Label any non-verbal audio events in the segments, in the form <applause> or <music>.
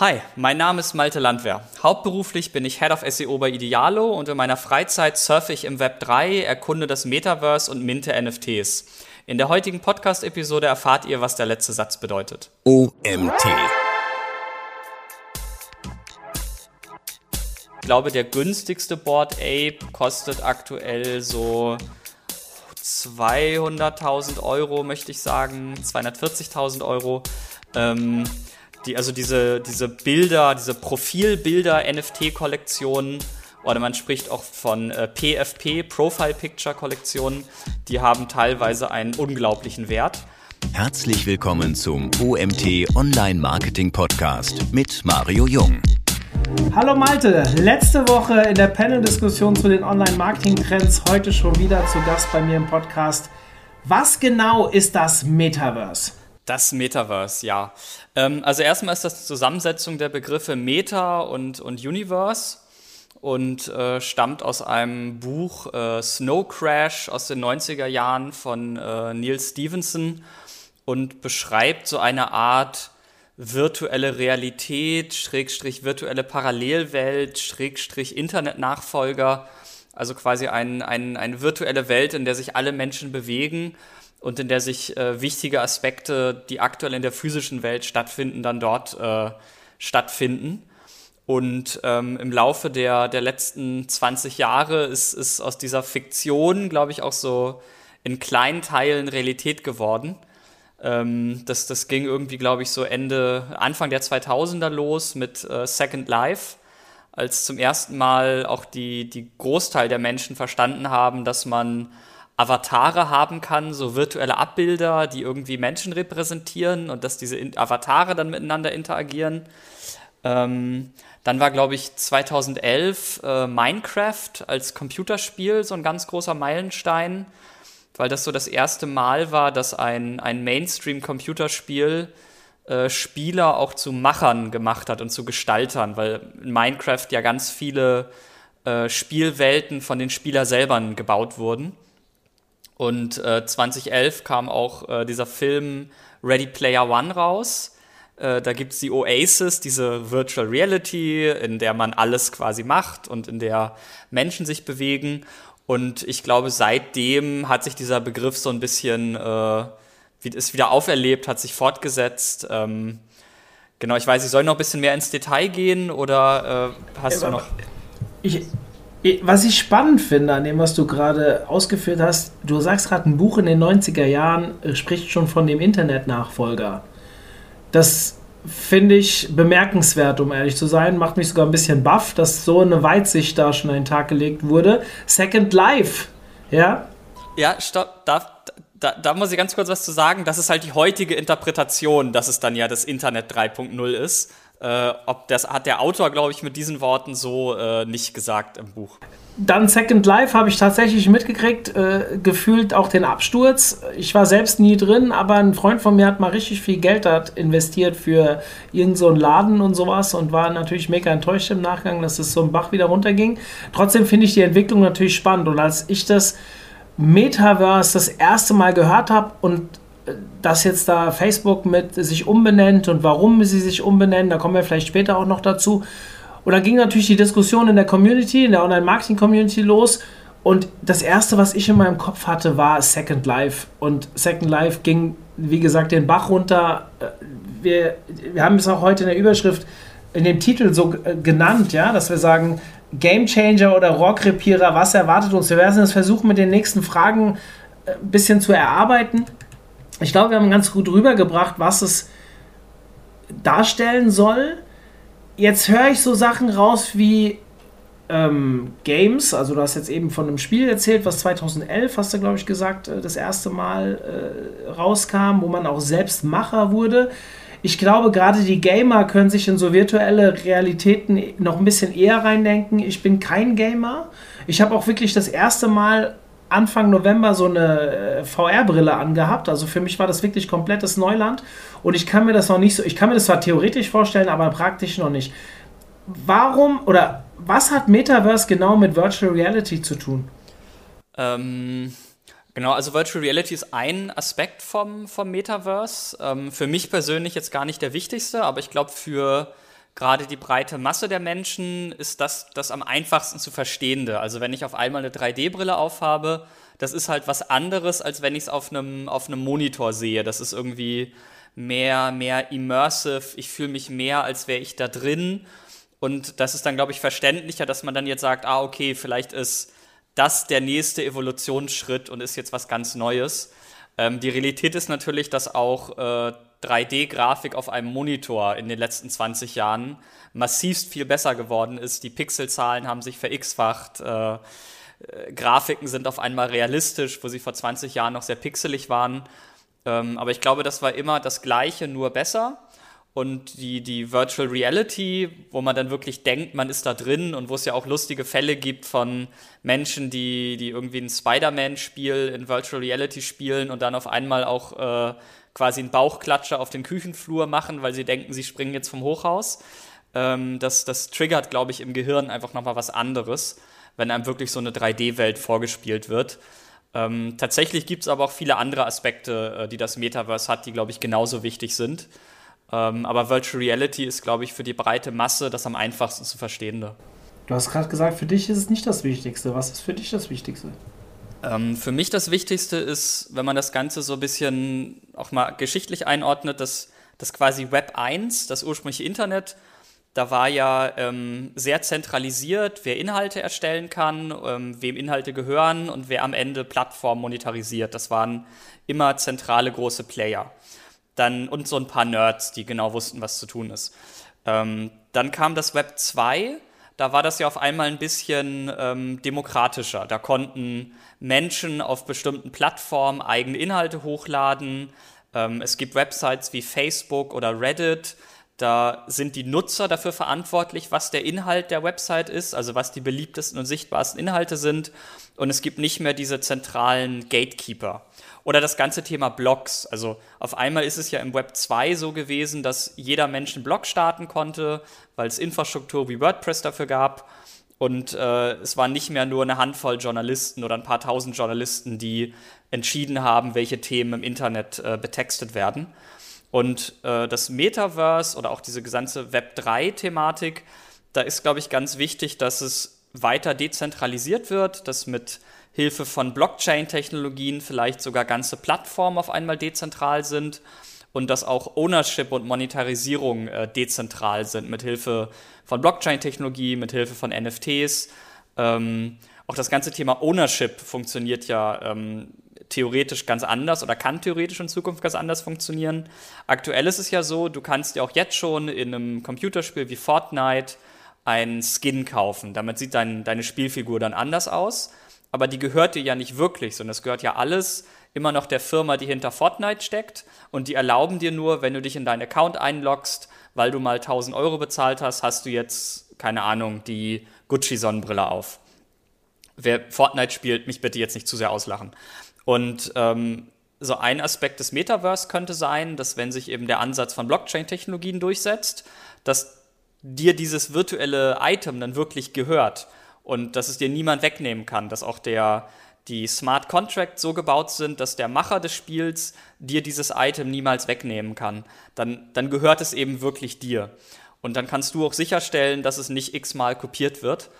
Hi, mein Name ist Malte Landwehr. Hauptberuflich bin ich Head of SEO bei Idealo und in meiner Freizeit surfe ich im Web 3, erkunde das Metaverse und minte NFTs. In der heutigen Podcast-Episode erfahrt ihr, was der letzte Satz bedeutet. OMT. Ich glaube, der günstigste Board Ape kostet aktuell so 200.000 Euro, möchte ich sagen, 240.000 Euro. Ähm, die, also diese, diese Bilder, diese Profilbilder, NFT-Kollektionen, oder man spricht auch von äh, PFP, Profile Picture Kollektionen, die haben teilweise einen unglaublichen Wert. Herzlich willkommen zum OMT Online Marketing Podcast mit Mario Jung. Hallo Malte, letzte Woche in der Panel-Diskussion zu den Online-Marketing-Trends, heute schon wieder zu Gast bei mir im Podcast. Was genau ist das Metaverse? Das Metaverse, ja. Ähm, also erstmal ist das die Zusammensetzung der Begriffe Meta und, und Universe und äh, stammt aus einem Buch äh, Snow Crash aus den 90er Jahren von äh, Neil Stevenson und beschreibt so eine Art virtuelle Realität, Schrägstrich virtuelle Parallelwelt, Schrägstrich Internetnachfolger, also quasi ein, ein, eine virtuelle Welt, in der sich alle Menschen bewegen und in der sich äh, wichtige Aspekte, die aktuell in der physischen Welt stattfinden, dann dort äh, stattfinden. Und ähm, im Laufe der, der letzten 20 Jahre ist, ist aus dieser Fiktion, glaube ich, auch so in kleinen Teilen Realität geworden. Ähm, das, das ging irgendwie, glaube ich, so Ende, Anfang der 2000er los mit äh, Second Life, als zum ersten Mal auch die, die Großteil der Menschen verstanden haben, dass man Avatare haben kann, so virtuelle Abbilder, die irgendwie Menschen repräsentieren und dass diese Avatare dann miteinander interagieren. Ähm, dann war, glaube ich, 2011 äh, Minecraft als Computerspiel so ein ganz großer Meilenstein, weil das so das erste Mal war, dass ein, ein Mainstream-Computerspiel äh, Spieler auch zu Machern gemacht hat und zu Gestaltern, weil in Minecraft ja ganz viele äh, Spielwelten von den Spielern selber gebaut wurden. Und äh, 2011 kam auch äh, dieser Film Ready Player One raus. Äh, da gibt es die Oasis, diese Virtual Reality, in der man alles quasi macht und in der Menschen sich bewegen. Und ich glaube, seitdem hat sich dieser Begriff so ein bisschen, äh, ist wieder auferlebt, hat sich fortgesetzt. Ähm, genau, ich weiß, ich soll noch ein bisschen mehr ins Detail gehen oder äh, hast ja, du noch. Ich, was ich spannend finde an dem, was du gerade ausgeführt hast, du sagst gerade, ein Buch in den 90er Jahren äh, spricht schon von dem Internet-Nachfolger. Das finde ich bemerkenswert, um ehrlich zu sein. Macht mich sogar ein bisschen baff, dass so eine Weitsicht da schon an den Tag gelegt wurde. Second Life, ja? Ja, stopp, da, da, da muss ich ganz kurz was zu sagen. Das ist halt die heutige Interpretation, dass es dann ja das Internet 3.0 ist. Äh, ob das hat der Autor, glaube ich, mit diesen Worten so äh, nicht gesagt im Buch. Dann Second Life habe ich tatsächlich mitgekriegt, äh, gefühlt auch den Absturz. Ich war selbst nie drin, aber ein Freund von mir hat mal richtig viel Geld dort investiert für irgendeinen so Laden und sowas und war natürlich mega enttäuscht im Nachgang, dass es so ein Bach wieder runterging. Trotzdem finde ich die Entwicklung natürlich spannend und als ich das Metaverse das erste Mal gehört habe und dass jetzt da Facebook mit sich umbenennt und warum sie sich umbenennen, da kommen wir vielleicht später auch noch dazu. Und dann ging natürlich die Diskussion in der Community, in der Online-Marketing-Community los. Und das erste, was ich in meinem Kopf hatte, war Second Life. Und Second Life ging, wie gesagt, den Bach runter. Äh, wir, wir haben es auch heute in der Überschrift, in dem Titel so äh, genannt, ja, dass wir sagen, Game Changer oder Rockrepierer, was erwartet uns? Wir werden das versuchen, mit den nächsten Fragen äh, ein bisschen zu erarbeiten ich glaube, wir haben ganz gut rübergebracht, was es darstellen soll. Jetzt höre ich so Sachen raus wie ähm, Games, also du hast jetzt eben von einem Spiel erzählt, was 2011, hast du glaube ich gesagt, äh, das erste Mal äh, rauskam, wo man auch selbst Macher wurde. Ich glaube, gerade die Gamer können sich in so virtuelle Realitäten noch ein bisschen eher reindenken. Ich bin kein Gamer. Ich habe auch wirklich das erste Mal Anfang November so eine äh, VR-Brille angehabt. Also für mich war das wirklich komplettes Neuland. Und ich kann mir das noch nicht so, ich kann mir das zwar theoretisch vorstellen, aber praktisch noch nicht. Warum oder was hat Metaverse genau mit Virtual Reality zu tun? Ähm, genau, also Virtual Reality ist ein Aspekt vom, vom Metaverse. Ähm, für mich persönlich jetzt gar nicht der wichtigste, aber ich glaube für gerade die breite Masse der Menschen ist das das am einfachsten zu verstehende. Also wenn ich auf einmal eine 3D-Brille aufhabe, das ist halt was anderes, als wenn ich es auf einem auf einem Monitor sehe. Das ist irgendwie mehr mehr immersive. Ich fühle mich mehr, als wäre ich da drin. Und das ist dann, glaube ich, verständlicher, dass man dann jetzt sagt, ah, okay, vielleicht ist das der nächste Evolutionsschritt und ist jetzt was ganz Neues. Ähm, die Realität ist natürlich, dass auch äh, 3D-Grafik auf einem Monitor in den letzten 20 Jahren massivst viel besser geworden ist. Die Pixelzahlen haben sich verX-facht. Äh, äh, Grafiken sind auf einmal realistisch, wo sie vor 20 Jahren noch sehr pixelig waren. Ähm, aber ich glaube, das war immer das Gleiche, nur besser. Und die, die Virtual Reality, wo man dann wirklich denkt, man ist da drin und wo es ja auch lustige Fälle gibt von Menschen, die, die irgendwie ein Spider-Man-Spiel in Virtual Reality spielen und dann auf einmal auch äh, quasi einen Bauchklatscher auf den Küchenflur machen, weil sie denken, sie springen jetzt vom Hochhaus. Ähm, das, das triggert, glaube ich, im Gehirn einfach nochmal was anderes, wenn einem wirklich so eine 3D-Welt vorgespielt wird. Ähm, tatsächlich gibt es aber auch viele andere Aspekte, äh, die das Metaverse hat, die, glaube ich, genauso wichtig sind. Ähm, aber Virtual Reality ist, glaube ich, für die breite Masse das am einfachsten zu verstehende. Du hast gerade gesagt, für dich ist es nicht das Wichtigste. Was ist für dich das Wichtigste? Ähm, für mich das Wichtigste ist, wenn man das Ganze so ein bisschen auch mal geschichtlich einordnet, dass das quasi Web 1, das ursprüngliche Internet, da war ja ähm, sehr zentralisiert, wer Inhalte erstellen kann, ähm, wem Inhalte gehören und wer am Ende Plattformen monetarisiert. Das waren immer zentrale große Player dann und so ein paar Nerds, die genau wussten, was zu tun ist. Ähm, dann kam das Web 2, da war das ja auf einmal ein bisschen ähm, demokratischer. Da konnten Menschen auf bestimmten Plattformen eigene Inhalte hochladen. Ähm, es gibt Websites wie Facebook oder Reddit. Da sind die Nutzer dafür verantwortlich, was der Inhalt der Website ist, also was die beliebtesten und sichtbarsten Inhalte sind. Und es gibt nicht mehr diese zentralen Gatekeeper. Oder das ganze Thema Blogs. Also auf einmal ist es ja im Web 2 so gewesen, dass jeder Mensch einen Blog starten konnte, weil es Infrastruktur wie WordPress dafür gab. Und äh, es waren nicht mehr nur eine Handvoll Journalisten oder ein paar tausend Journalisten, die entschieden haben, welche Themen im Internet äh, betextet werden. Und äh, das Metaverse oder auch diese gesamte Web 3-Thematik, da ist, glaube ich, ganz wichtig, dass es weiter dezentralisiert wird, dass mit Hilfe von Blockchain-Technologien vielleicht sogar ganze Plattformen auf einmal dezentral sind und dass auch Ownership und Monetarisierung äh, dezentral sind mit Hilfe von Blockchain-Technologie, mit Hilfe von NFTs. Ähm, auch das ganze Thema Ownership funktioniert ja ähm, theoretisch ganz anders oder kann theoretisch in Zukunft ganz anders funktionieren. Aktuell ist es ja so, du kannst ja auch jetzt schon in einem Computerspiel wie Fortnite einen Skin kaufen. Damit sieht dein, deine Spielfigur dann anders aus aber die gehört dir ja nicht wirklich, sondern es gehört ja alles immer noch der Firma, die hinter Fortnite steckt und die erlauben dir nur, wenn du dich in deinen Account einloggst, weil du mal 1000 Euro bezahlt hast, hast du jetzt, keine Ahnung, die Gucci-Sonnenbrille auf. Wer Fortnite spielt, mich bitte jetzt nicht zu sehr auslachen. Und ähm, so ein Aspekt des Metaverse könnte sein, dass wenn sich eben der Ansatz von Blockchain-Technologien durchsetzt, dass dir dieses virtuelle Item dann wirklich gehört und dass es dir niemand wegnehmen kann, dass auch der, die Smart Contracts so gebaut sind, dass der Macher des Spiels dir dieses Item niemals wegnehmen kann, dann, dann gehört es eben wirklich dir. Und dann kannst du auch sicherstellen, dass es nicht x-mal kopiert wird.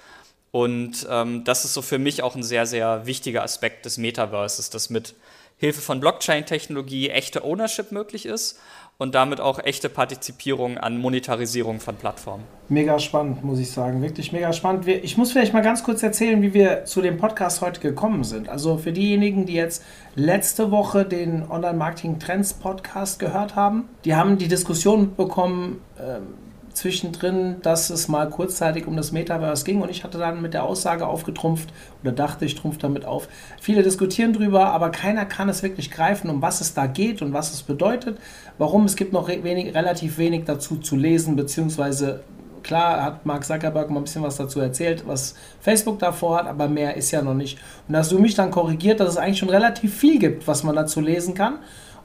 Und ähm, das ist so für mich auch ein sehr, sehr wichtiger Aspekt des Metaverses, dass mit Hilfe von Blockchain-Technologie echte Ownership möglich ist und damit auch echte Partizipierung an Monetarisierung von Plattformen. Mega spannend, muss ich sagen. Wirklich mega spannend. Ich muss vielleicht mal ganz kurz erzählen, wie wir zu dem Podcast heute gekommen sind. Also für diejenigen, die jetzt letzte Woche den Online-Marketing-Trends-Podcast gehört haben, die haben die Diskussion mitbekommen, ähm, zwischendrin, dass es mal kurzzeitig um das Metaverse ging und ich hatte dann mit der Aussage aufgetrumpft oder dachte, ich trumpf damit auf. Viele diskutieren drüber, aber keiner kann es wirklich greifen, um was es da geht und was es bedeutet. Warum? Es gibt noch wenig, relativ wenig dazu zu lesen, beziehungsweise klar hat Mark Zuckerberg mal ein bisschen was dazu erzählt, was Facebook davor hat, aber mehr ist ja noch nicht. Und hast du mich dann korrigiert, dass es eigentlich schon relativ viel gibt, was man dazu lesen kann.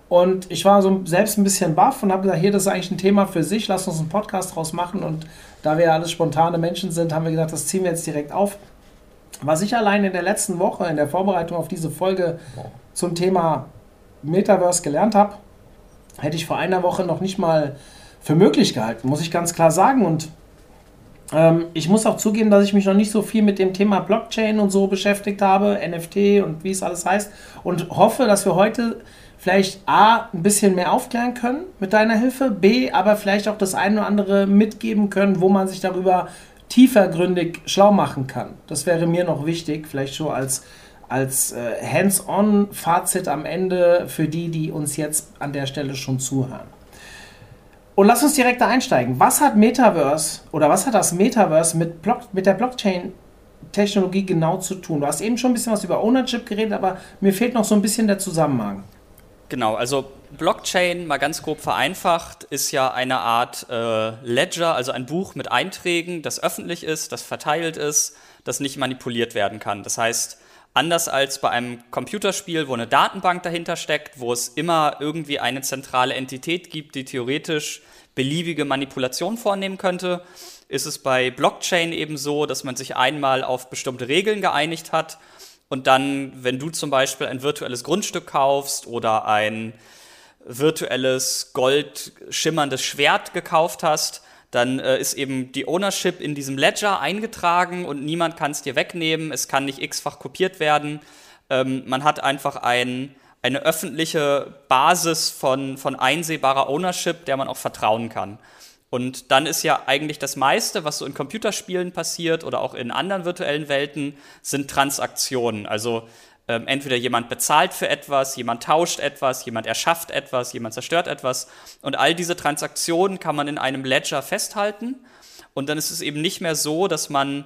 Und ich war so selbst ein bisschen baff und habe gesagt, hier, das ist eigentlich ein Thema für sich, lass uns einen Podcast draus machen. Und da wir ja alles spontane Menschen sind, haben wir gesagt, das ziehen wir jetzt direkt auf. Was ich allein in der letzten Woche, in der Vorbereitung auf diese Folge zum Thema Metaverse gelernt habe, hätte ich vor einer Woche noch nicht mal für möglich gehalten, muss ich ganz klar sagen. Und ähm, ich muss auch zugeben, dass ich mich noch nicht so viel mit dem Thema Blockchain und so beschäftigt habe, NFT und wie es alles heißt. Und hoffe, dass wir heute vielleicht A, ein bisschen mehr aufklären können mit deiner Hilfe, B, aber vielleicht auch das eine oder andere mitgeben können, wo man sich darüber tiefergründig schlau machen kann. Das wäre mir noch wichtig, vielleicht schon als, als äh, Hands-on-Fazit am Ende für die, die uns jetzt an der Stelle schon zuhören. Und lass uns direkt da einsteigen. Was hat Metaverse oder was hat das Metaverse mit, Block, mit der Blockchain-Technologie genau zu tun? Du hast eben schon ein bisschen was über Ownership geredet, aber mir fehlt noch so ein bisschen der Zusammenhang. Genau, also Blockchain, mal ganz grob vereinfacht, ist ja eine Art äh, Ledger, also ein Buch mit Einträgen, das öffentlich ist, das verteilt ist, das nicht manipuliert werden kann. Das heißt, anders als bei einem Computerspiel, wo eine Datenbank dahinter steckt, wo es immer irgendwie eine zentrale Entität gibt, die theoretisch beliebige Manipulationen vornehmen könnte, ist es bei Blockchain eben so, dass man sich einmal auf bestimmte Regeln geeinigt hat und dann, wenn du zum Beispiel ein virtuelles Grundstück kaufst oder ein virtuelles gold schimmerndes Schwert gekauft hast, dann äh, ist eben die Ownership in diesem Ledger eingetragen und niemand kann es dir wegnehmen, es kann nicht x-fach kopiert werden. Ähm, man hat einfach ein, eine öffentliche Basis von, von einsehbarer Ownership, der man auch vertrauen kann. Und dann ist ja eigentlich das meiste, was so in Computerspielen passiert oder auch in anderen virtuellen Welten, sind Transaktionen. Also ähm, entweder jemand bezahlt für etwas, jemand tauscht etwas, jemand erschafft etwas, jemand zerstört etwas. Und all diese Transaktionen kann man in einem Ledger festhalten. Und dann ist es eben nicht mehr so, dass man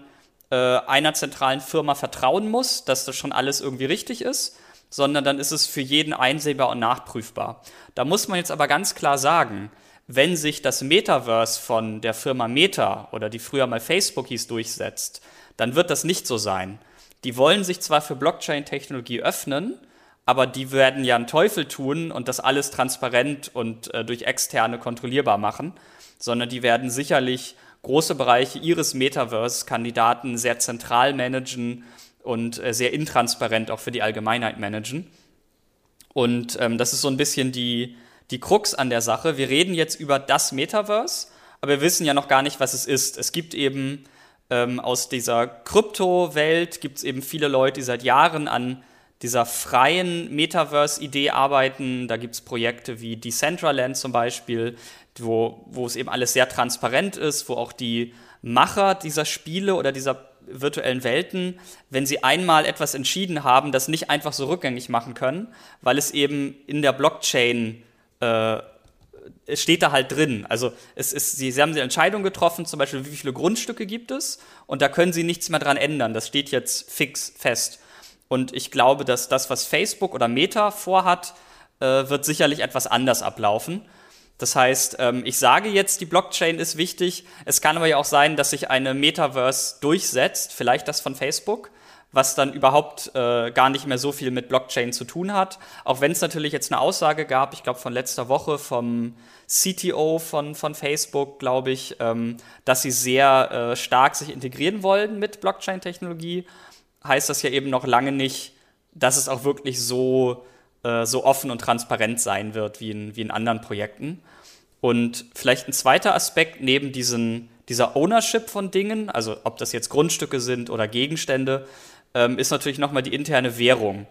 äh, einer zentralen Firma vertrauen muss, dass das schon alles irgendwie richtig ist, sondern dann ist es für jeden einsehbar und nachprüfbar. Da muss man jetzt aber ganz klar sagen, wenn sich das Metaverse von der Firma Meta oder die früher mal Facebook hieß durchsetzt, dann wird das nicht so sein. Die wollen sich zwar für Blockchain-Technologie öffnen, aber die werden ja einen Teufel tun und das alles transparent und äh, durch Externe kontrollierbar machen, sondern die werden sicherlich große Bereiche ihres Metaverse-Kandidaten sehr zentral managen und äh, sehr intransparent auch für die Allgemeinheit managen. Und ähm, das ist so ein bisschen die, die Krux an der Sache. Wir reden jetzt über das Metaverse, aber wir wissen ja noch gar nicht, was es ist. Es gibt eben ähm, aus dieser Krypto-Welt gibt es eben viele Leute, die seit Jahren an dieser freien Metaverse-Idee arbeiten. Da gibt es Projekte wie Decentraland zum Beispiel, wo, wo es eben alles sehr transparent ist, wo auch die Macher dieser Spiele oder dieser virtuellen Welten, wenn sie einmal etwas entschieden haben, das nicht einfach so rückgängig machen können, weil es eben in der Blockchain äh, es steht da halt drin. Also es ist, sie, sie haben die Entscheidung getroffen, zum Beispiel, wie viele Grundstücke gibt es, und da können sie nichts mehr dran ändern. Das steht jetzt fix fest. Und ich glaube, dass das, was Facebook oder Meta vorhat, äh, wird sicherlich etwas anders ablaufen. Das heißt, ähm, ich sage jetzt, die Blockchain ist wichtig. Es kann aber ja auch sein, dass sich eine Metaverse durchsetzt, vielleicht das von Facebook was dann überhaupt äh, gar nicht mehr so viel mit Blockchain zu tun hat. Auch wenn es natürlich jetzt eine Aussage gab, ich glaube von letzter Woche vom CTO von, von Facebook, glaube ich, ähm, dass sie sehr äh, stark sich integrieren wollen mit Blockchain-Technologie, heißt das ja eben noch lange nicht, dass es auch wirklich so, äh, so offen und transparent sein wird wie in, wie in anderen Projekten. Und vielleicht ein zweiter Aspekt neben diesen, dieser Ownership von Dingen, also ob das jetzt Grundstücke sind oder Gegenstände, ähm, ist natürlich nochmal die interne Währung.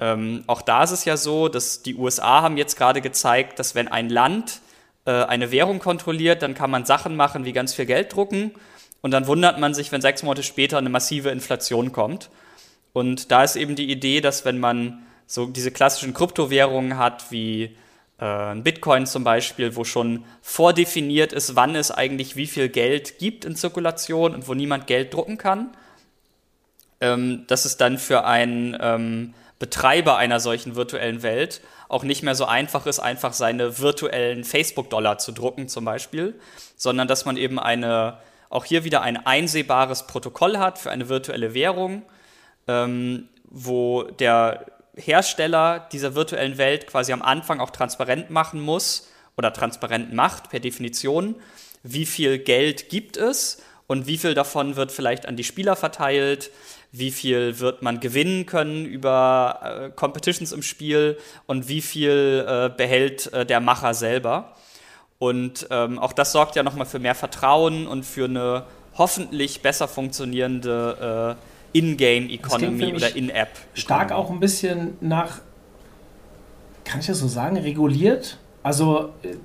Ähm, auch da ist es ja so, dass die USA haben jetzt gerade gezeigt, dass wenn ein Land äh, eine Währung kontrolliert, dann kann man Sachen machen wie ganz viel Geld drucken und dann wundert man sich, wenn sechs Monate später eine massive Inflation kommt. Und da ist eben die Idee, dass wenn man so diese klassischen Kryptowährungen hat, wie äh, Bitcoin zum Beispiel, wo schon vordefiniert ist, wann es eigentlich wie viel Geld gibt in Zirkulation und wo niemand Geld drucken kann, ähm, dass es dann für einen ähm, Betreiber einer solchen virtuellen Welt auch nicht mehr so einfach ist, einfach seine virtuellen Facebook-Dollar zu drucken zum Beispiel, sondern dass man eben eine, auch hier wieder ein einsehbares Protokoll hat für eine virtuelle Währung, ähm, wo der Hersteller dieser virtuellen Welt quasi am Anfang auch transparent machen muss oder transparent macht per Definition, wie viel Geld gibt es und wie viel davon wird vielleicht an die Spieler verteilt, wie viel wird man gewinnen können über äh, Competitions im Spiel und wie viel äh, behält äh, der Macher selber. Und ähm, auch das sorgt ja nochmal für mehr Vertrauen und für eine hoffentlich besser funktionierende äh, In-Game-Economy oder In-App. Stark auch ein bisschen nach, kann ich das so sagen, reguliert? Also äh,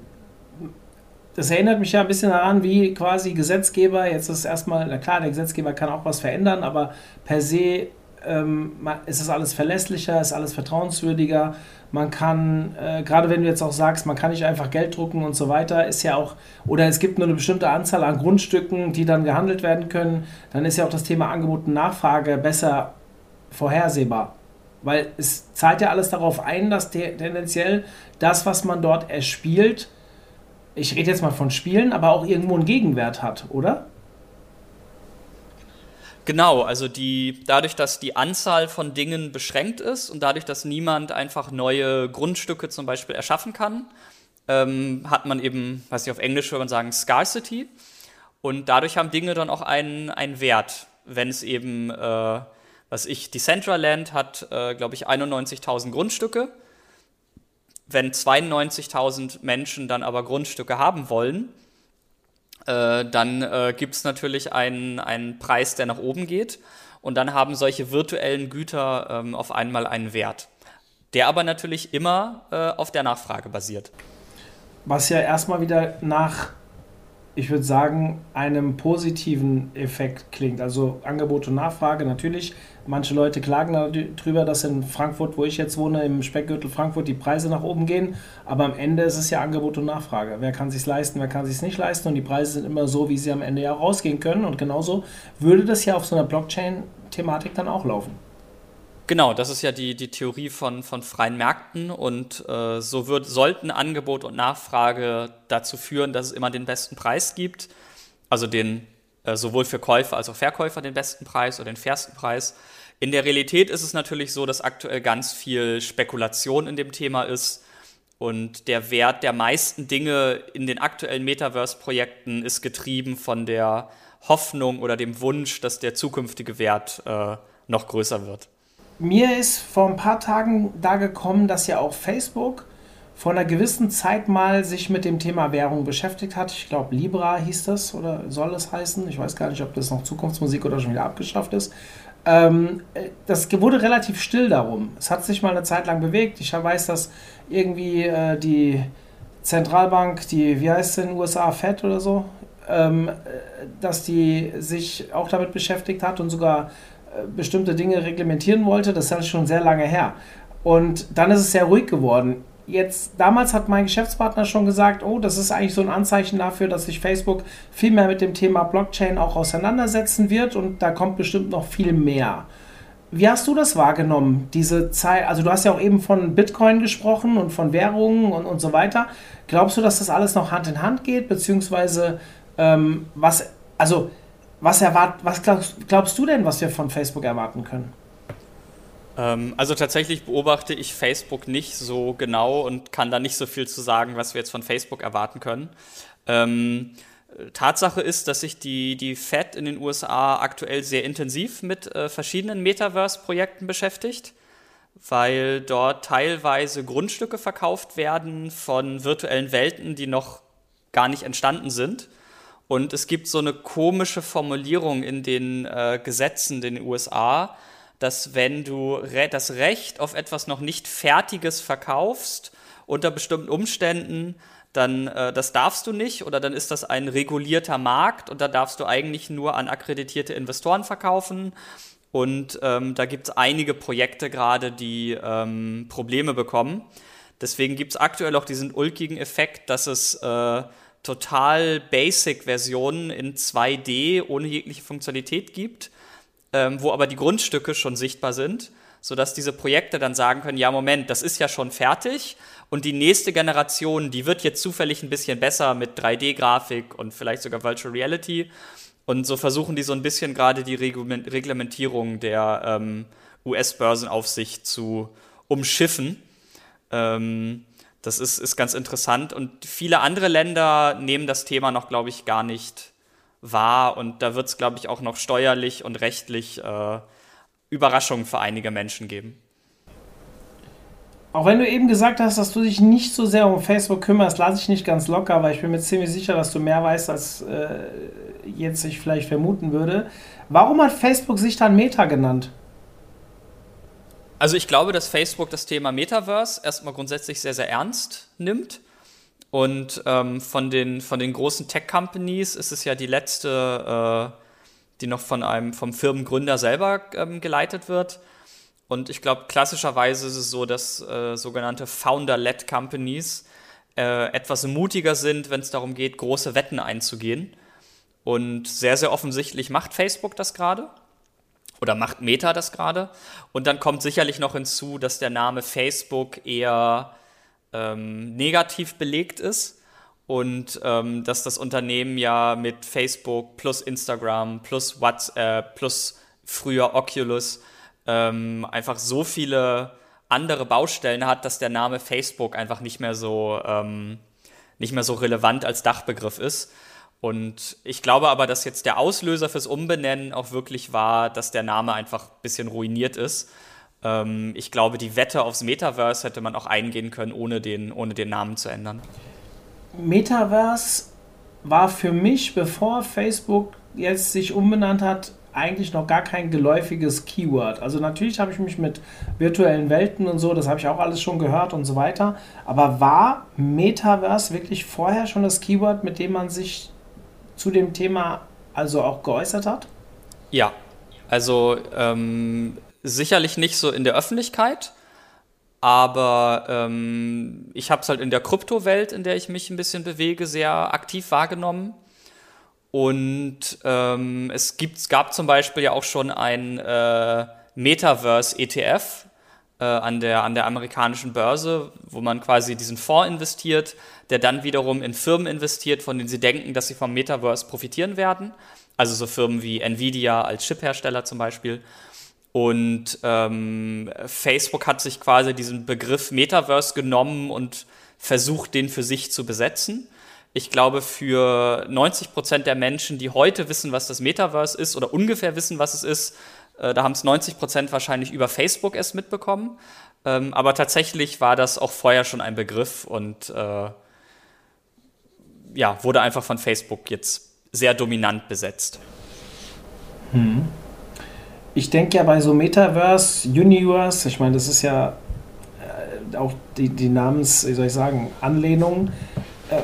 das erinnert mich ja ein bisschen daran, wie quasi Gesetzgeber, jetzt ist erstmal, na klar, der Gesetzgeber kann auch was verändern, aber per se ähm, ist es alles verlässlicher, ist alles vertrauenswürdiger. Man kann, äh, gerade wenn du jetzt auch sagst, man kann nicht einfach Geld drucken und so weiter, ist ja auch, oder es gibt nur eine bestimmte Anzahl an Grundstücken, die dann gehandelt werden können, dann ist ja auch das Thema Angebot und Nachfrage besser vorhersehbar. Weil es zahlt ja alles darauf ein, dass tendenziell das, was man dort erspielt, ich rede jetzt mal von Spielen, aber auch irgendwo einen Gegenwert hat, oder? Genau, also die, dadurch, dass die Anzahl von Dingen beschränkt ist und dadurch, dass niemand einfach neue Grundstücke zum Beispiel erschaffen kann, ähm, hat man eben, was ich auf Englisch würde man sagen, Scarcity. Und dadurch haben Dinge dann auch einen, einen Wert, wenn es eben, äh, was ich, Decentraland hat, äh, glaube ich, 91.000 Grundstücke. Wenn 92.000 Menschen dann aber Grundstücke haben wollen, äh, dann äh, gibt es natürlich einen, einen Preis, der nach oben geht. Und dann haben solche virtuellen Güter ähm, auf einmal einen Wert, der aber natürlich immer äh, auf der Nachfrage basiert. Was ja erstmal wieder nach ich würde sagen, einem positiven Effekt klingt. Also Angebot und Nachfrage natürlich. Manche Leute klagen darüber, dass in Frankfurt, wo ich jetzt wohne, im Speckgürtel Frankfurt, die Preise nach oben gehen. Aber am Ende ist es ja Angebot und Nachfrage. Wer kann sich leisten, wer kann sich nicht leisten? Und die Preise sind immer so, wie sie am Ende ja rausgehen können. Und genauso würde das ja auf so einer Blockchain-Thematik dann auch laufen. Genau, das ist ja die, die Theorie von, von freien Märkten und äh, so wird, sollten Angebot und Nachfrage dazu führen, dass es immer den besten Preis gibt, also den äh, sowohl für Käufer als auch Verkäufer den besten Preis oder den fairsten Preis. In der Realität ist es natürlich so, dass aktuell ganz viel Spekulation in dem Thema ist und der Wert der meisten Dinge in den aktuellen Metaverse-Projekten ist getrieben von der Hoffnung oder dem Wunsch, dass der zukünftige Wert äh, noch größer wird mir ist vor ein paar Tagen da gekommen, dass ja auch Facebook vor einer gewissen Zeit mal sich mit dem Thema Währung beschäftigt hat. Ich glaube, Libra hieß das oder soll es heißen. Ich weiß gar nicht, ob das noch Zukunftsmusik oder schon wieder abgeschafft ist. Ähm, das wurde relativ still darum. Es hat sich mal eine Zeit lang bewegt. Ich weiß, dass irgendwie äh, die Zentralbank, die, wie heißt es in den USA, Fed oder so, ähm, äh, dass die sich auch damit beschäftigt hat und sogar bestimmte Dinge reglementieren wollte. Das ist schon sehr lange her. Und dann ist es sehr ruhig geworden. Jetzt, damals hat mein Geschäftspartner schon gesagt, oh, das ist eigentlich so ein Anzeichen dafür, dass sich Facebook viel mehr mit dem Thema Blockchain auch auseinandersetzen wird und da kommt bestimmt noch viel mehr. Wie hast du das wahrgenommen, diese Zeit? Also du hast ja auch eben von Bitcoin gesprochen und von Währungen und, und so weiter. Glaubst du, dass das alles noch Hand in Hand geht? Beziehungsweise ähm, was, also was, erwart was glaubst, glaubst du denn, was wir von Facebook erwarten können? Ähm, also tatsächlich beobachte ich Facebook nicht so genau und kann da nicht so viel zu sagen, was wir jetzt von Facebook erwarten können. Ähm, Tatsache ist, dass sich die, die Fed in den USA aktuell sehr intensiv mit äh, verschiedenen Metaverse-Projekten beschäftigt, weil dort teilweise Grundstücke verkauft werden von virtuellen Welten, die noch gar nicht entstanden sind und es gibt so eine komische Formulierung in den äh, Gesetzen in den USA, dass wenn du re das Recht auf etwas noch nicht Fertiges verkaufst, unter bestimmten Umständen, dann äh, das darfst du nicht oder dann ist das ein regulierter Markt und da darfst du eigentlich nur an akkreditierte Investoren verkaufen. Und ähm, da gibt es einige Projekte gerade, die ähm, Probleme bekommen. Deswegen gibt es aktuell auch diesen ulkigen Effekt, dass es äh, total Basic-Versionen in 2D ohne jegliche Funktionalität gibt, ähm, wo aber die Grundstücke schon sichtbar sind, sodass diese Projekte dann sagen können, ja Moment, das ist ja schon fertig und die nächste Generation, die wird jetzt zufällig ein bisschen besser mit 3D-Grafik und vielleicht sogar Virtual Reality. Und so versuchen die so ein bisschen gerade die Reglementierung der ähm, US-Börsenaufsicht zu umschiffen. Ähm, das ist, ist ganz interessant und viele andere Länder nehmen das Thema noch, glaube ich, gar nicht wahr und da wird es, glaube ich, auch noch steuerlich und rechtlich äh, Überraschungen für einige Menschen geben. auch wenn du eben gesagt hast, dass du dich nicht so sehr um Facebook kümmerst, lasse ich nicht ganz locker, weil ich bin mir ziemlich sicher, dass du mehr weißt, als äh, jetzt ich vielleicht vermuten würde. Warum hat Facebook sich dann Meta genannt? Also ich glaube, dass Facebook das Thema Metaverse erstmal grundsätzlich sehr, sehr ernst nimmt. Und ähm, von, den, von den großen Tech-Companies ist es ja die letzte, äh, die noch von einem vom Firmengründer selber ähm, geleitet wird. Und ich glaube, klassischerweise ist es so, dass äh, sogenannte Founder-led Companies äh, etwas mutiger sind, wenn es darum geht, große Wetten einzugehen. Und sehr, sehr offensichtlich macht Facebook das gerade. Oder macht Meta das gerade. Und dann kommt sicherlich noch hinzu, dass der Name Facebook eher ähm, negativ belegt ist und ähm, dass das Unternehmen ja mit Facebook plus Instagram plus WhatsApp plus früher Oculus ähm, einfach so viele andere Baustellen hat, dass der Name Facebook einfach nicht mehr so ähm, nicht mehr so relevant als Dachbegriff ist. Und ich glaube aber, dass jetzt der Auslöser fürs Umbenennen auch wirklich war, dass der Name einfach ein bisschen ruiniert ist. Ähm, ich glaube, die Wette aufs Metaverse hätte man auch eingehen können, ohne den, ohne den Namen zu ändern. Metaverse war für mich, bevor Facebook jetzt sich umbenannt hat, eigentlich noch gar kein geläufiges Keyword. Also natürlich habe ich mich mit virtuellen Welten und so, das habe ich auch alles schon gehört und so weiter. Aber war Metaverse wirklich vorher schon das Keyword, mit dem man sich zu dem Thema also auch geäußert hat? Ja, also ähm, sicherlich nicht so in der Öffentlichkeit, aber ähm, ich habe es halt in der Kryptowelt, in der ich mich ein bisschen bewege, sehr aktiv wahrgenommen. Und ähm, es, gibt, gab zum Beispiel ja auch schon ein äh, Metaverse-ETF äh, an, der, an der amerikanischen Börse, wo man quasi diesen Fonds investiert, der dann wiederum in Firmen investiert, von denen sie denken, dass sie vom Metaverse profitieren werden. Also so Firmen wie Nvidia als Chiphersteller zum Beispiel. Und ähm, Facebook hat sich quasi diesen Begriff Metaverse genommen und versucht, den für sich zu besetzen. Ich glaube, für 90 Prozent der Menschen, die heute wissen, was das Metaverse ist oder ungefähr wissen, was es ist, äh, da haben es 90 Prozent wahrscheinlich über Facebook erst mitbekommen. Ähm, aber tatsächlich war das auch vorher schon ein Begriff und äh, ja, wurde einfach von Facebook jetzt sehr dominant besetzt. Hm. Ich denke ja bei so Metaverse, Universe, ich meine, das ist ja äh, auch die, die Namens, wie soll ich sagen, Anlehnung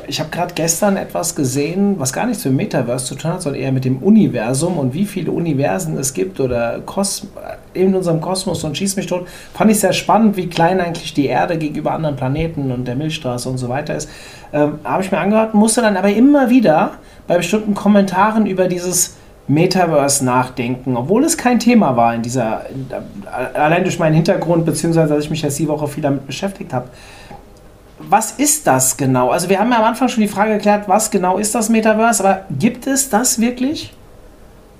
ich habe gerade gestern etwas gesehen, was gar nichts mit Metaverse zu tun hat, sondern eher mit dem Universum und wie viele Universen es gibt oder Kos in unserem Kosmos und schieß mich tot. Fand ich sehr spannend, wie klein eigentlich die Erde gegenüber anderen Planeten und der Milchstraße und so weiter ist. Ähm, habe ich mir angehört, musste dann aber immer wieder bei bestimmten Kommentaren über dieses Metaverse nachdenken, obwohl es kein Thema war in dieser, in, allein durch meinen Hintergrund, beziehungsweise dass ich mich jetzt die Woche viel damit beschäftigt habe was ist das genau? Also wir haben ja am Anfang schon die Frage geklärt, was genau ist das Metaverse, aber gibt es das wirklich?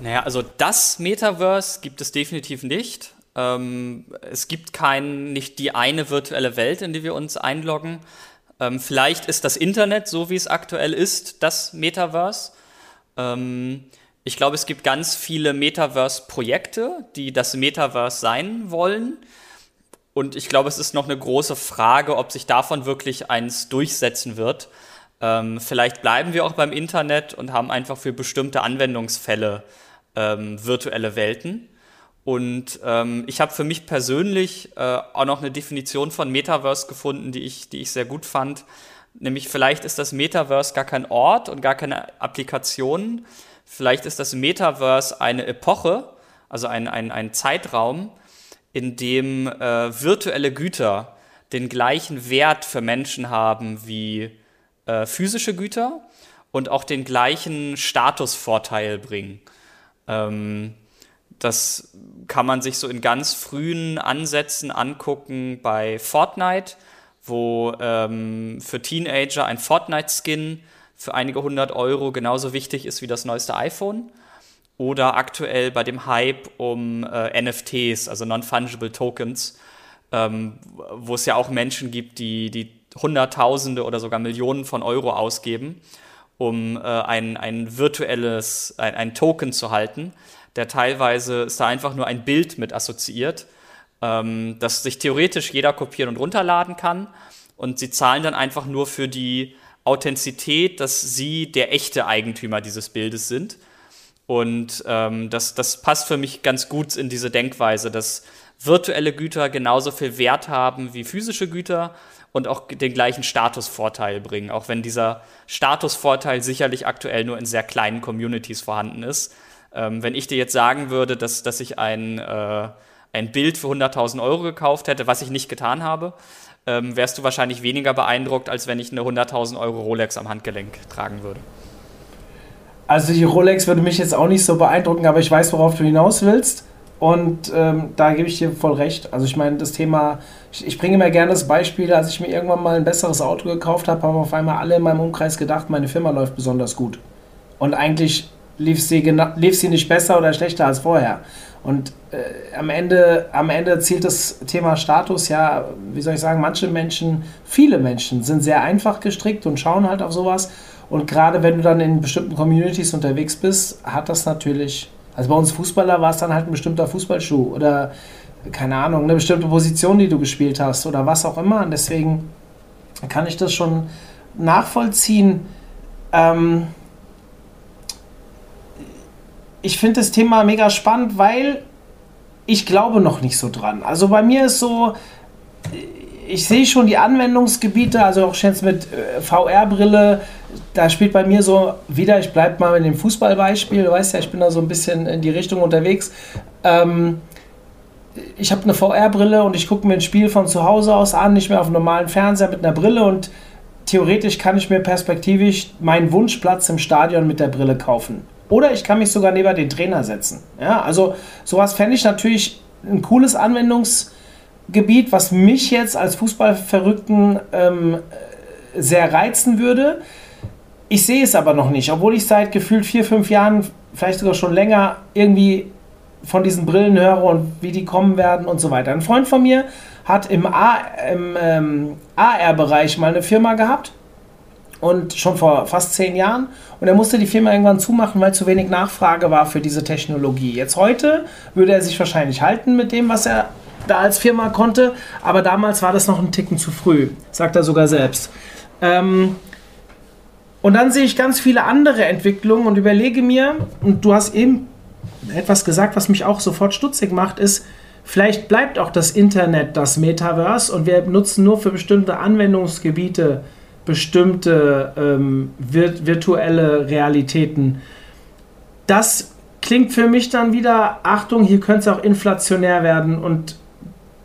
Naja, also das Metaverse gibt es definitiv nicht. Ähm, es gibt kein, nicht die eine virtuelle Welt, in die wir uns einloggen. Ähm, vielleicht ist das Internet, so wie es aktuell ist, das Metaverse. Ähm, ich glaube, es gibt ganz viele Metaverse-Projekte, die das Metaverse sein wollen. Und ich glaube, es ist noch eine große Frage, ob sich davon wirklich eins durchsetzen wird. Ähm, vielleicht bleiben wir auch beim Internet und haben einfach für bestimmte Anwendungsfälle ähm, virtuelle Welten. Und ähm, ich habe für mich persönlich äh, auch noch eine Definition von Metaverse gefunden, die ich, die ich sehr gut fand. Nämlich vielleicht ist das Metaverse gar kein Ort und gar keine Applikation. Vielleicht ist das Metaverse eine Epoche, also ein, ein, ein Zeitraum, in dem äh, virtuelle Güter den gleichen Wert für Menschen haben wie äh, physische Güter und auch den gleichen Statusvorteil bringen. Ähm, das kann man sich so in ganz frühen Ansätzen angucken bei Fortnite, wo ähm, für Teenager ein Fortnite-Skin für einige hundert Euro genauso wichtig ist wie das neueste iPhone oder aktuell bei dem Hype um äh, NFTs, also Non-Fungible Tokens, ähm, wo es ja auch Menschen gibt, die, die Hunderttausende oder sogar Millionen von Euro ausgeben, um äh, ein, ein virtuelles, ein, ein Token zu halten, der teilweise ist da einfach nur ein Bild mit assoziiert ähm, das sich theoretisch jeder kopieren und runterladen kann. Und sie zahlen dann einfach nur für die Authentizität, dass sie der echte Eigentümer dieses Bildes sind. Und ähm, das, das passt für mich ganz gut in diese Denkweise, dass virtuelle Güter genauso viel Wert haben wie physische Güter und auch den gleichen Statusvorteil bringen, auch wenn dieser Statusvorteil sicherlich aktuell nur in sehr kleinen Communities vorhanden ist. Ähm, wenn ich dir jetzt sagen würde, dass, dass ich ein, äh, ein Bild für 100.000 Euro gekauft hätte, was ich nicht getan habe, ähm, wärst du wahrscheinlich weniger beeindruckt, als wenn ich eine 100.000 Euro Rolex am Handgelenk tragen würde. Also die Rolex würde mich jetzt auch nicht so beeindrucken, aber ich weiß, worauf du hinaus willst. Und ähm, da gebe ich dir voll recht. Also ich meine, das Thema, ich, ich, bringe immer gerne das Beispiel, als ich mir irgendwann mal ein besseres Auto gekauft habe, haben auf einmal alle in meinem Umkreis gedacht, meine Firma läuft besonders gut. Und eigentlich lief sie, lief sie nicht besser oder schlechter als vorher. Und äh, am, Ende, am Ende zielt das Thema Status ja, wie soll ich sagen, manche Menschen, viele Menschen sind sehr einfach gestrickt und schauen halt auf sowas. Und gerade wenn du dann in bestimmten Communities unterwegs bist, hat das natürlich also bei uns Fußballer war es dann halt ein bestimmter Fußballschuh oder keine Ahnung, eine bestimmte Position, die du gespielt hast oder was auch immer. Und deswegen kann ich das schon nachvollziehen. Ähm ich finde das Thema mega spannend, weil ich glaube noch nicht so dran. Also bei mir ist so, ich sehe schon die Anwendungsgebiete, also auch jetzt mit äh, VR-Brille, da spielt bei mir so wieder, ich bleibe mal mit dem Fußballbeispiel, du weißt ja, ich bin da so ein bisschen in die Richtung unterwegs. Ähm, ich habe eine VR-Brille und ich gucke mir ein Spiel von zu Hause aus an, nicht mehr auf einem normalen Fernseher mit einer Brille und theoretisch kann ich mir perspektivisch meinen Wunschplatz im Stadion mit der Brille kaufen. Oder ich kann mich sogar neben den Trainer setzen. Ja, also sowas fände ich natürlich ein cooles Anwendungsgebiet, was mich jetzt als Fußballverrückten ähm, sehr reizen würde. Ich sehe es aber noch nicht, obwohl ich seit gefühlt vier, fünf Jahren, vielleicht sogar schon länger, irgendwie von diesen Brillen höre und wie die kommen werden und so weiter. Ein Freund von mir hat im, im ähm, AR-Bereich mal eine Firma gehabt und schon vor fast zehn Jahren und er musste die Firma irgendwann zumachen, weil zu wenig Nachfrage war für diese Technologie. Jetzt heute würde er sich wahrscheinlich halten mit dem, was er da als Firma konnte, aber damals war das noch ein Ticken zu früh, sagt er sogar selbst. Ähm, und dann sehe ich ganz viele andere Entwicklungen und überlege mir, und du hast eben etwas gesagt, was mich auch sofort stutzig macht, ist, vielleicht bleibt auch das Internet das Metaverse und wir nutzen nur für bestimmte Anwendungsgebiete bestimmte ähm, vir virtuelle Realitäten. Das klingt für mich dann wieder, Achtung, hier könnte es auch inflationär werden und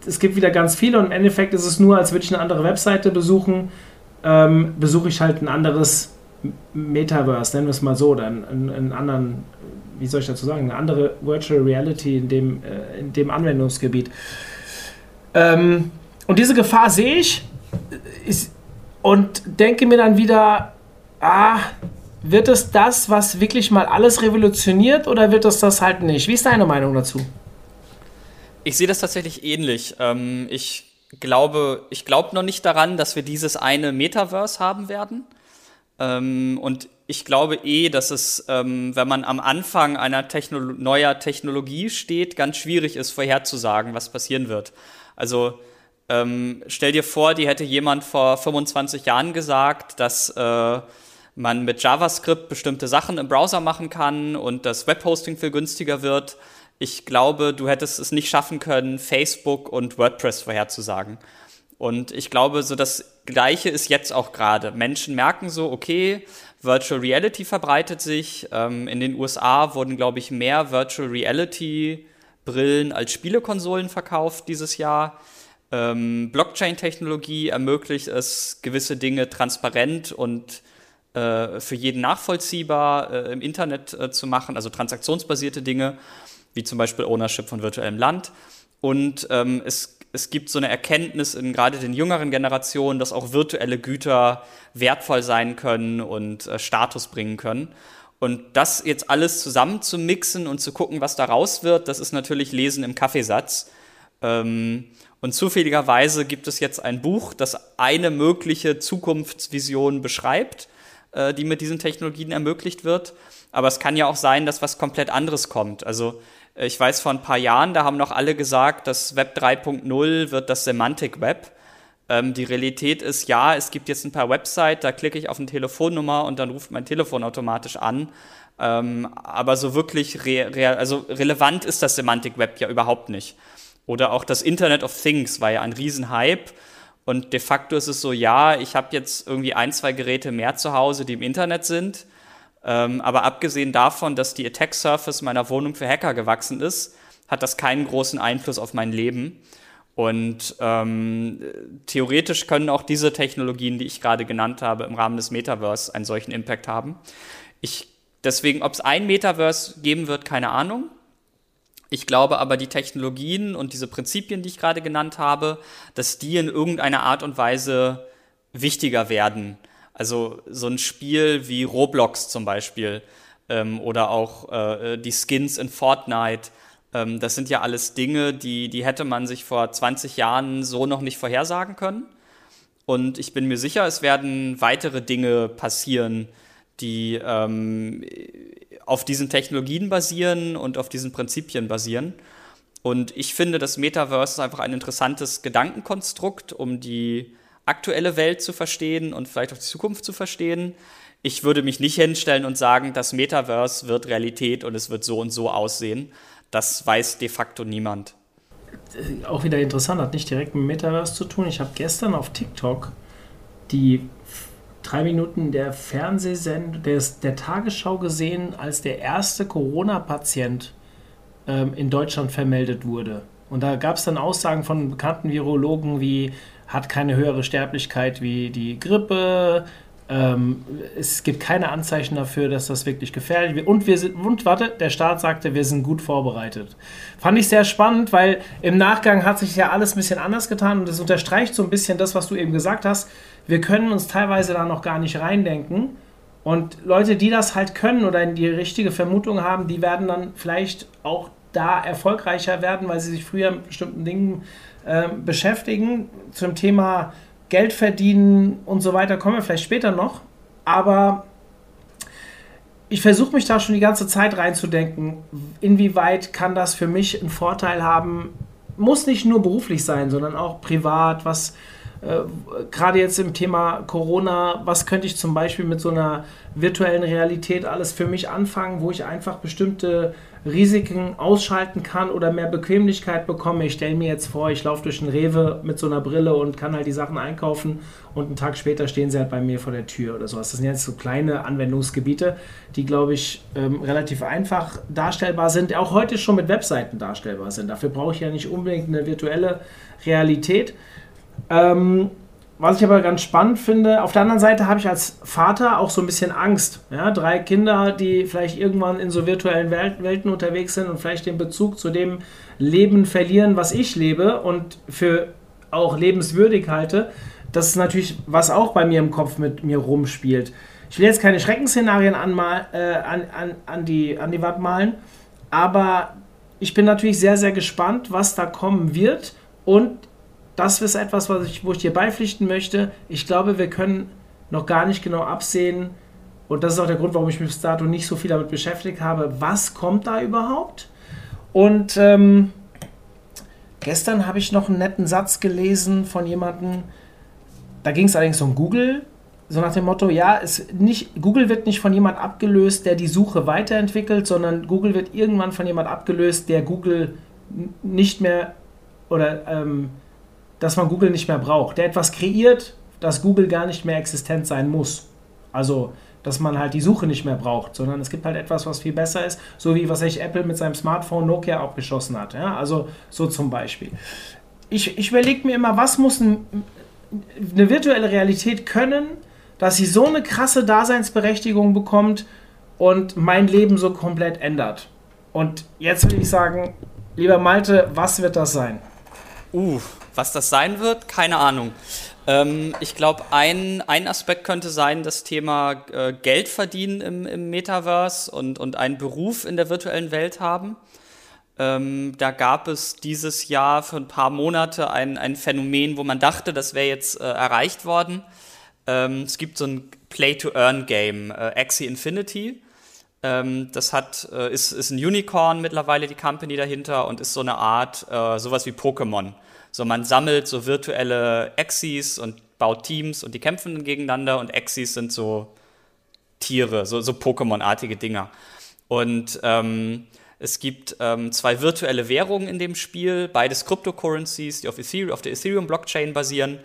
es gibt wieder ganz viele und im Endeffekt ist es nur, als würde ich eine andere Webseite besuchen, ähm, besuche ich halt ein anderes Metaverse, nennen wir es mal so, dann einen, anderen, wie soll ich dazu sagen, eine andere Virtual Reality in dem, äh, in dem Anwendungsgebiet. Ähm, und diese Gefahr sehe ich ist, und denke mir dann wieder, ah, wird es das, was wirklich mal alles revolutioniert oder wird es das halt nicht? Wie ist deine Meinung dazu? Ich sehe das tatsächlich ähnlich. Ähm, ich glaube, ich glaube noch nicht daran, dass wir dieses eine Metaverse haben werden. Ähm, und ich glaube eh, dass es, ähm, wenn man am Anfang einer Techno neuer Technologie steht, ganz schwierig ist, vorherzusagen, was passieren wird. Also ähm, stell dir vor, die hätte jemand vor 25 Jahren gesagt, dass äh, man mit JavaScript bestimmte Sachen im Browser machen kann und das Webhosting viel günstiger wird. Ich glaube, du hättest es nicht schaffen können, Facebook und WordPress vorherzusagen. Und ich glaube, so das Gleiche ist jetzt auch gerade. Menschen merken so, okay, Virtual Reality verbreitet sich. Ähm, in den USA wurden, glaube ich, mehr Virtual Reality Brillen als Spielekonsolen verkauft dieses Jahr. Ähm, Blockchain-Technologie ermöglicht es, gewisse Dinge transparent und äh, für jeden nachvollziehbar äh, im Internet äh, zu machen, also transaktionsbasierte Dinge, wie zum Beispiel Ownership von virtuellem Land. Und ähm, es es gibt so eine Erkenntnis in gerade den jüngeren Generationen, dass auch virtuelle Güter wertvoll sein können und äh, Status bringen können. Und das jetzt alles zusammen zu mixen und zu gucken, was daraus wird, das ist natürlich Lesen im Kaffeesatz. Ähm, und zufälligerweise gibt es jetzt ein Buch, das eine mögliche Zukunftsvision beschreibt. äh, die mit diesen Technologien ermöglicht wird. Aber es kann ja auch sein, dass was komplett anderes kommt. Also ich weiß vor ein paar Jahren, da haben noch alle gesagt, das Web 3.0 wird das Semantic Web. Ähm, die Realität ist, ja, es gibt jetzt ein paar Websites, da klicke ich auf eine Telefonnummer und dann ruft mein Telefon automatisch an. Ähm, aber so wirklich re re also relevant ist das Semantic Web ja überhaupt nicht. Oder auch das Internet of Things war ja ein Riesenhype. Und de facto ist es so, ja, ich habe jetzt irgendwie ein, zwei Geräte mehr zu Hause, die im Internet sind. Ähm, aber abgesehen davon, dass die Attack Surface meiner Wohnung für Hacker gewachsen ist, hat das keinen großen Einfluss auf mein Leben. Und ähm, theoretisch können auch diese Technologien, die ich gerade genannt habe, im Rahmen des Metaverse einen solchen Impact haben. Ich, deswegen, ob es ein Metaverse geben wird, keine Ahnung. Ich glaube aber, die Technologien und diese Prinzipien, die ich gerade genannt habe, dass die in irgendeiner Art und Weise wichtiger werden. Also so ein Spiel wie Roblox zum Beispiel ähm, oder auch äh, die Skins in Fortnite ähm, das sind ja alles Dinge, die, die hätte man sich vor 20 Jahren so noch nicht vorhersagen können. Und ich bin mir sicher, es werden weitere Dinge passieren, die ähm, auf diesen Technologien basieren und auf diesen Prinzipien basieren. Und ich finde, das Metaverse ist einfach ein interessantes Gedankenkonstrukt, um die aktuelle Welt zu verstehen und vielleicht auch die Zukunft zu verstehen. Ich würde mich nicht hinstellen und sagen, das Metaverse wird Realität und es wird so und so aussehen. Das weiß de facto niemand. Auch wieder interessant, hat nicht direkt mit Metaverse zu tun. Ich habe gestern auf TikTok die drei Minuten der Fernsehsendung, der, der Tagesschau gesehen, als der erste Corona-Patient ähm, in Deutschland vermeldet wurde. Und da gab es dann Aussagen von bekannten Virologen wie hat keine höhere Sterblichkeit wie die Grippe, ähm, es gibt keine Anzeichen dafür, dass das wirklich gefährlich wird. Und wir sind, und warte, der Staat sagte, wir sind gut vorbereitet. Fand ich sehr spannend, weil im Nachgang hat sich ja alles ein bisschen anders getan und das unterstreicht so ein bisschen das, was du eben gesagt hast. Wir können uns teilweise da noch gar nicht reindenken. Und Leute, die das halt können oder die richtige Vermutung haben, die werden dann vielleicht auch da erfolgreicher werden, weil sie sich früher mit bestimmten Dingen äh, beschäftigen. Zum Thema Geld verdienen und so weiter kommen wir vielleicht später noch. Aber ich versuche mich da schon die ganze Zeit reinzudenken, inwieweit kann das für mich einen Vorteil haben. Muss nicht nur beruflich sein, sondern auch privat. Was äh, gerade jetzt im Thema Corona, was könnte ich zum Beispiel mit so einer virtuellen Realität alles für mich anfangen, wo ich einfach bestimmte Risiken ausschalten kann oder mehr Bequemlichkeit bekomme. Ich stelle mir jetzt vor, ich laufe durch den Rewe mit so einer Brille und kann halt die Sachen einkaufen und einen Tag später stehen sie halt bei mir vor der Tür oder sowas. Das sind jetzt so kleine Anwendungsgebiete, die, glaube ich, ähm, relativ einfach darstellbar sind, auch heute schon mit Webseiten darstellbar sind. Dafür brauche ich ja nicht unbedingt eine virtuelle Realität. Ähm, was ich aber ganz spannend finde, auf der anderen Seite habe ich als Vater auch so ein bisschen Angst. Ja, drei Kinder, die vielleicht irgendwann in so virtuellen Welt Welten unterwegs sind und vielleicht den Bezug zu dem Leben verlieren, was ich lebe und für auch lebenswürdig halte. Das ist natürlich, was auch bei mir im Kopf mit mir rumspielt. Ich will jetzt keine Schreckensszenarien anmal, äh, an, an, an, die, an die Wand malen, aber ich bin natürlich sehr, sehr gespannt, was da kommen wird und das ist etwas, was ich, wo ich dir beipflichten möchte. Ich glaube, wir können noch gar nicht genau absehen, und das ist auch der Grund, warum ich mich bis dato nicht so viel damit beschäftigt habe, was kommt da überhaupt? Und ähm, gestern habe ich noch einen netten Satz gelesen von jemandem, da ging es allerdings um Google, so nach dem Motto, ja, es nicht, Google wird nicht von jemand abgelöst, der die Suche weiterentwickelt, sondern Google wird irgendwann von jemand abgelöst, der Google nicht mehr oder ähm, dass man Google nicht mehr braucht. Der etwas kreiert, dass Google gar nicht mehr existent sein muss. Also, dass man halt die Suche nicht mehr braucht, sondern es gibt halt etwas, was viel besser ist, so wie was sich Apple mit seinem Smartphone Nokia abgeschossen hat. Ja? Also so zum Beispiel. Ich, ich überlege mir immer, was muss ein, eine virtuelle Realität können, dass sie so eine krasse Daseinsberechtigung bekommt und mein Leben so komplett ändert. Und jetzt will ich sagen, lieber Malte, was wird das sein? Uh, was das sein wird, keine Ahnung. Ähm, ich glaube, ein, ein Aspekt könnte sein, das Thema äh, Geld verdienen im, im Metaverse und, und einen Beruf in der virtuellen Welt haben. Ähm, da gab es dieses Jahr für ein paar Monate ein, ein Phänomen, wo man dachte, das wäre jetzt äh, erreicht worden. Ähm, es gibt so ein Play-to-Earn-Game, äh, Axie Infinity. Ähm, das hat, äh, ist, ist ein Unicorn mittlerweile, die Company dahinter, und ist so eine Art, äh, sowas wie Pokémon. So, man sammelt so virtuelle Axies und baut Teams und die kämpfen gegeneinander und Axies sind so Tiere, so, so Pokémon-artige Dinger. Und ähm, es gibt ähm, zwei virtuelle Währungen in dem Spiel, beides Cryptocurrencies, die auf, Ethereum, auf der Ethereum-Blockchain basieren.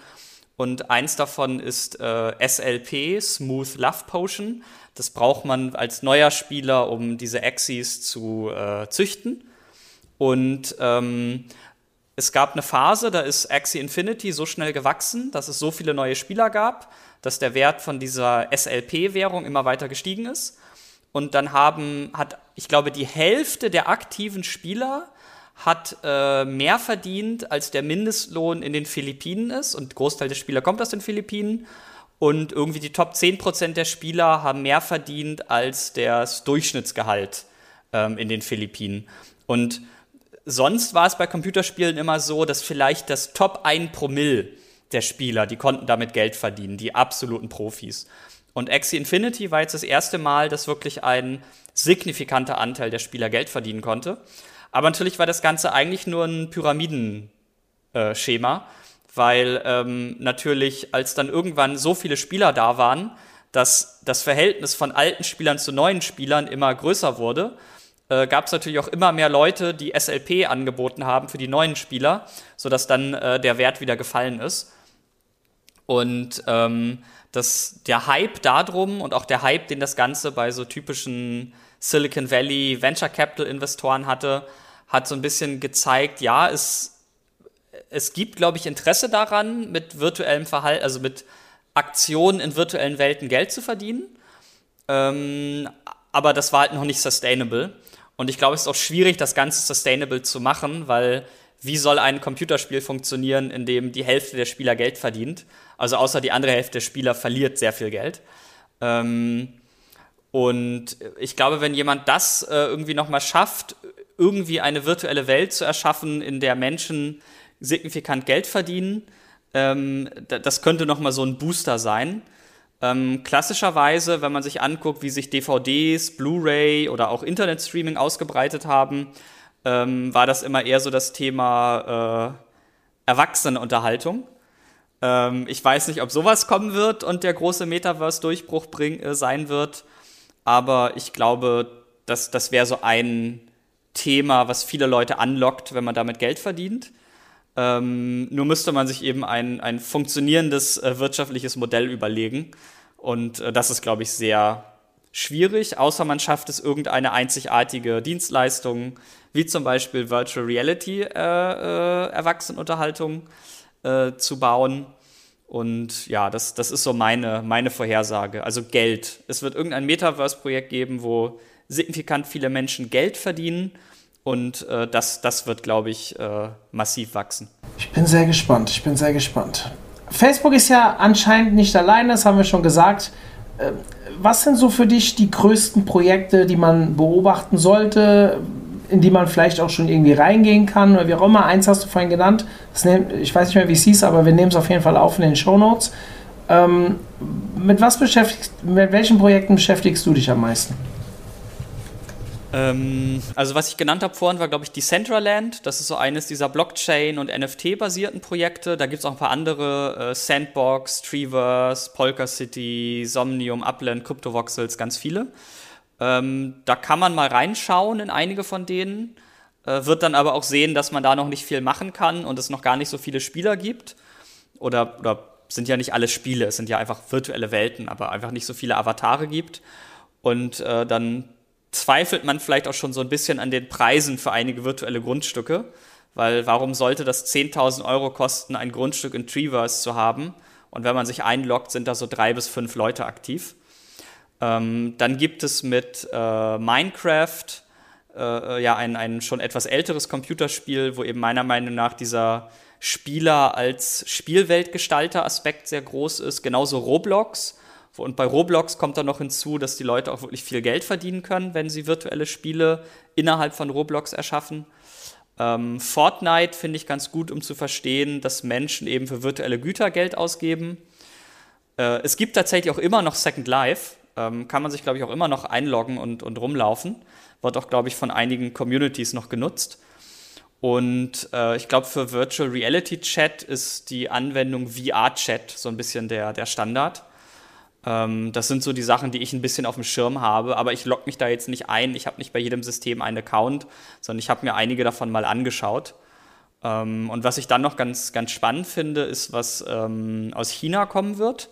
Und eins davon ist äh, SLP, Smooth Love Potion. Das braucht man als neuer Spieler, um diese Axies zu äh, züchten. Und ähm, es gab eine Phase, da ist Axie Infinity so schnell gewachsen, dass es so viele neue Spieler gab, dass der Wert von dieser SLP-Währung immer weiter gestiegen ist. Und dann haben, hat, ich glaube, die Hälfte der aktiven Spieler hat äh, mehr verdient, als der Mindestlohn in den Philippinen ist. Und Großteil der Spieler kommt aus den Philippinen. Und irgendwie die Top 10% der Spieler haben mehr verdient als das Durchschnittsgehalt ähm, in den Philippinen. Und sonst war es bei Computerspielen immer so, dass vielleicht das Top 1 Promille der Spieler, die konnten damit Geld verdienen, die absoluten Profis. Und Axie Infinity war jetzt das erste Mal, dass wirklich ein signifikanter Anteil der Spieler Geld verdienen konnte. Aber natürlich war das Ganze eigentlich nur ein Pyramidenschema, äh, weil ähm, natürlich, als dann irgendwann so viele Spieler da waren, dass das Verhältnis von alten Spielern zu neuen Spielern immer größer wurde, äh, gab es natürlich auch immer mehr Leute, die SLP angeboten haben für die neuen Spieler, sodass dann äh, der Wert wieder gefallen ist. Und ähm, das, der Hype darum und auch der Hype, den das Ganze bei so typischen Silicon Valley Venture Capital Investoren hatte, hat so ein bisschen gezeigt, ja, es, es gibt, glaube ich, Interesse daran, mit virtuellem Verhalten, also mit Aktionen in virtuellen Welten Geld zu verdienen. Ähm, aber das war halt noch nicht sustainable. Und ich glaube, es ist auch schwierig, das Ganze sustainable zu machen, weil wie soll ein Computerspiel funktionieren, in dem die Hälfte der Spieler Geld verdient? Also außer die andere Hälfte der Spieler verliert sehr viel Geld. Ähm, und ich glaube, wenn jemand das äh, irgendwie nochmal schafft, irgendwie eine virtuelle Welt zu erschaffen, in der Menschen signifikant Geld verdienen, ähm, das könnte nochmal so ein Booster sein. Ähm, klassischerweise, wenn man sich anguckt, wie sich DVDs, Blu-ray oder auch Internetstreaming ausgebreitet haben, ähm, war das immer eher so das Thema äh, Erwachsenenunterhaltung. Ähm, ich weiß nicht, ob sowas kommen wird und der große Metaverse-Durchbruch äh, sein wird, aber ich glaube, dass das wäre so ein Thema, was viele Leute anlockt, wenn man damit Geld verdient. Ähm, nur müsste man sich eben ein, ein funktionierendes äh, wirtschaftliches Modell überlegen. Und äh, das ist, glaube ich, sehr schwierig, außer man schafft es, irgendeine einzigartige Dienstleistung, wie zum Beispiel Virtual Reality äh, äh, Erwachsenenunterhaltung äh, zu bauen. Und ja, das, das ist so meine, meine Vorhersage. Also Geld. Es wird irgendein Metaverse-Projekt geben, wo signifikant viele Menschen Geld verdienen. Und äh, das, das wird, glaube ich, äh, massiv wachsen. Ich bin sehr gespannt. Ich bin sehr gespannt. Facebook ist ja anscheinend nicht alleine, das haben wir schon gesagt. Ähm, was sind so für dich die größten Projekte, die man beobachten sollte, in die man vielleicht auch schon irgendwie reingehen kann oder wie auch immer? Eins hast du vorhin genannt, nehm, ich weiß nicht mehr, wie es hieß, aber wir nehmen es auf jeden Fall auf in den Show Notes. Ähm, mit mit welchen Projekten beschäftigst du dich am meisten? Ähm, also was ich genannt habe vorhin war, glaube ich, Decentraland. Das ist so eines dieser Blockchain- und NFT-basierten Projekte. Da gibt es auch ein paar andere, äh, Sandbox, Treeverse, Polka City, Somnium, Upland, Cryptovoxels, ganz viele. Ähm, da kann man mal reinschauen in einige von denen, äh, wird dann aber auch sehen, dass man da noch nicht viel machen kann und es noch gar nicht so viele Spieler gibt. Oder, oder sind ja nicht alle Spiele, es sind ja einfach virtuelle Welten, aber einfach nicht so viele Avatare gibt. Und äh, dann zweifelt man vielleicht auch schon so ein bisschen an den Preisen für einige virtuelle Grundstücke, weil warum sollte das 10.000 Euro kosten, ein Grundstück in Treeverse zu haben? Und wenn man sich einloggt, sind da so drei bis fünf Leute aktiv. Ähm, dann gibt es mit äh, Minecraft äh, ja ein, ein schon etwas älteres Computerspiel, wo eben meiner Meinung nach dieser Spieler als Spielweltgestalter-Aspekt sehr groß ist. Genauso Roblox und bei Roblox kommt dann noch hinzu, dass die Leute auch wirklich viel Geld verdienen können, wenn sie virtuelle Spiele innerhalb von Roblox erschaffen. Ähm, Fortnite finde ich ganz gut, um zu verstehen, dass Menschen eben für virtuelle Güter Geld ausgeben. Äh, es gibt tatsächlich auch immer noch Second Life. Ähm, kann man sich, glaube ich, auch immer noch einloggen und, und rumlaufen. Wird auch, glaube ich, von einigen Communities noch genutzt. Und äh, ich glaube, für Virtual Reality Chat ist die Anwendung VR Chat so ein bisschen der, der Standard. Ähm, das sind so die Sachen, die ich ein bisschen auf dem Schirm habe, aber ich logge mich da jetzt nicht ein. Ich habe nicht bei jedem System einen Account, sondern ich habe mir einige davon mal angeschaut. Ähm, und was ich dann noch ganz, ganz spannend finde, ist, was ähm, aus China kommen wird.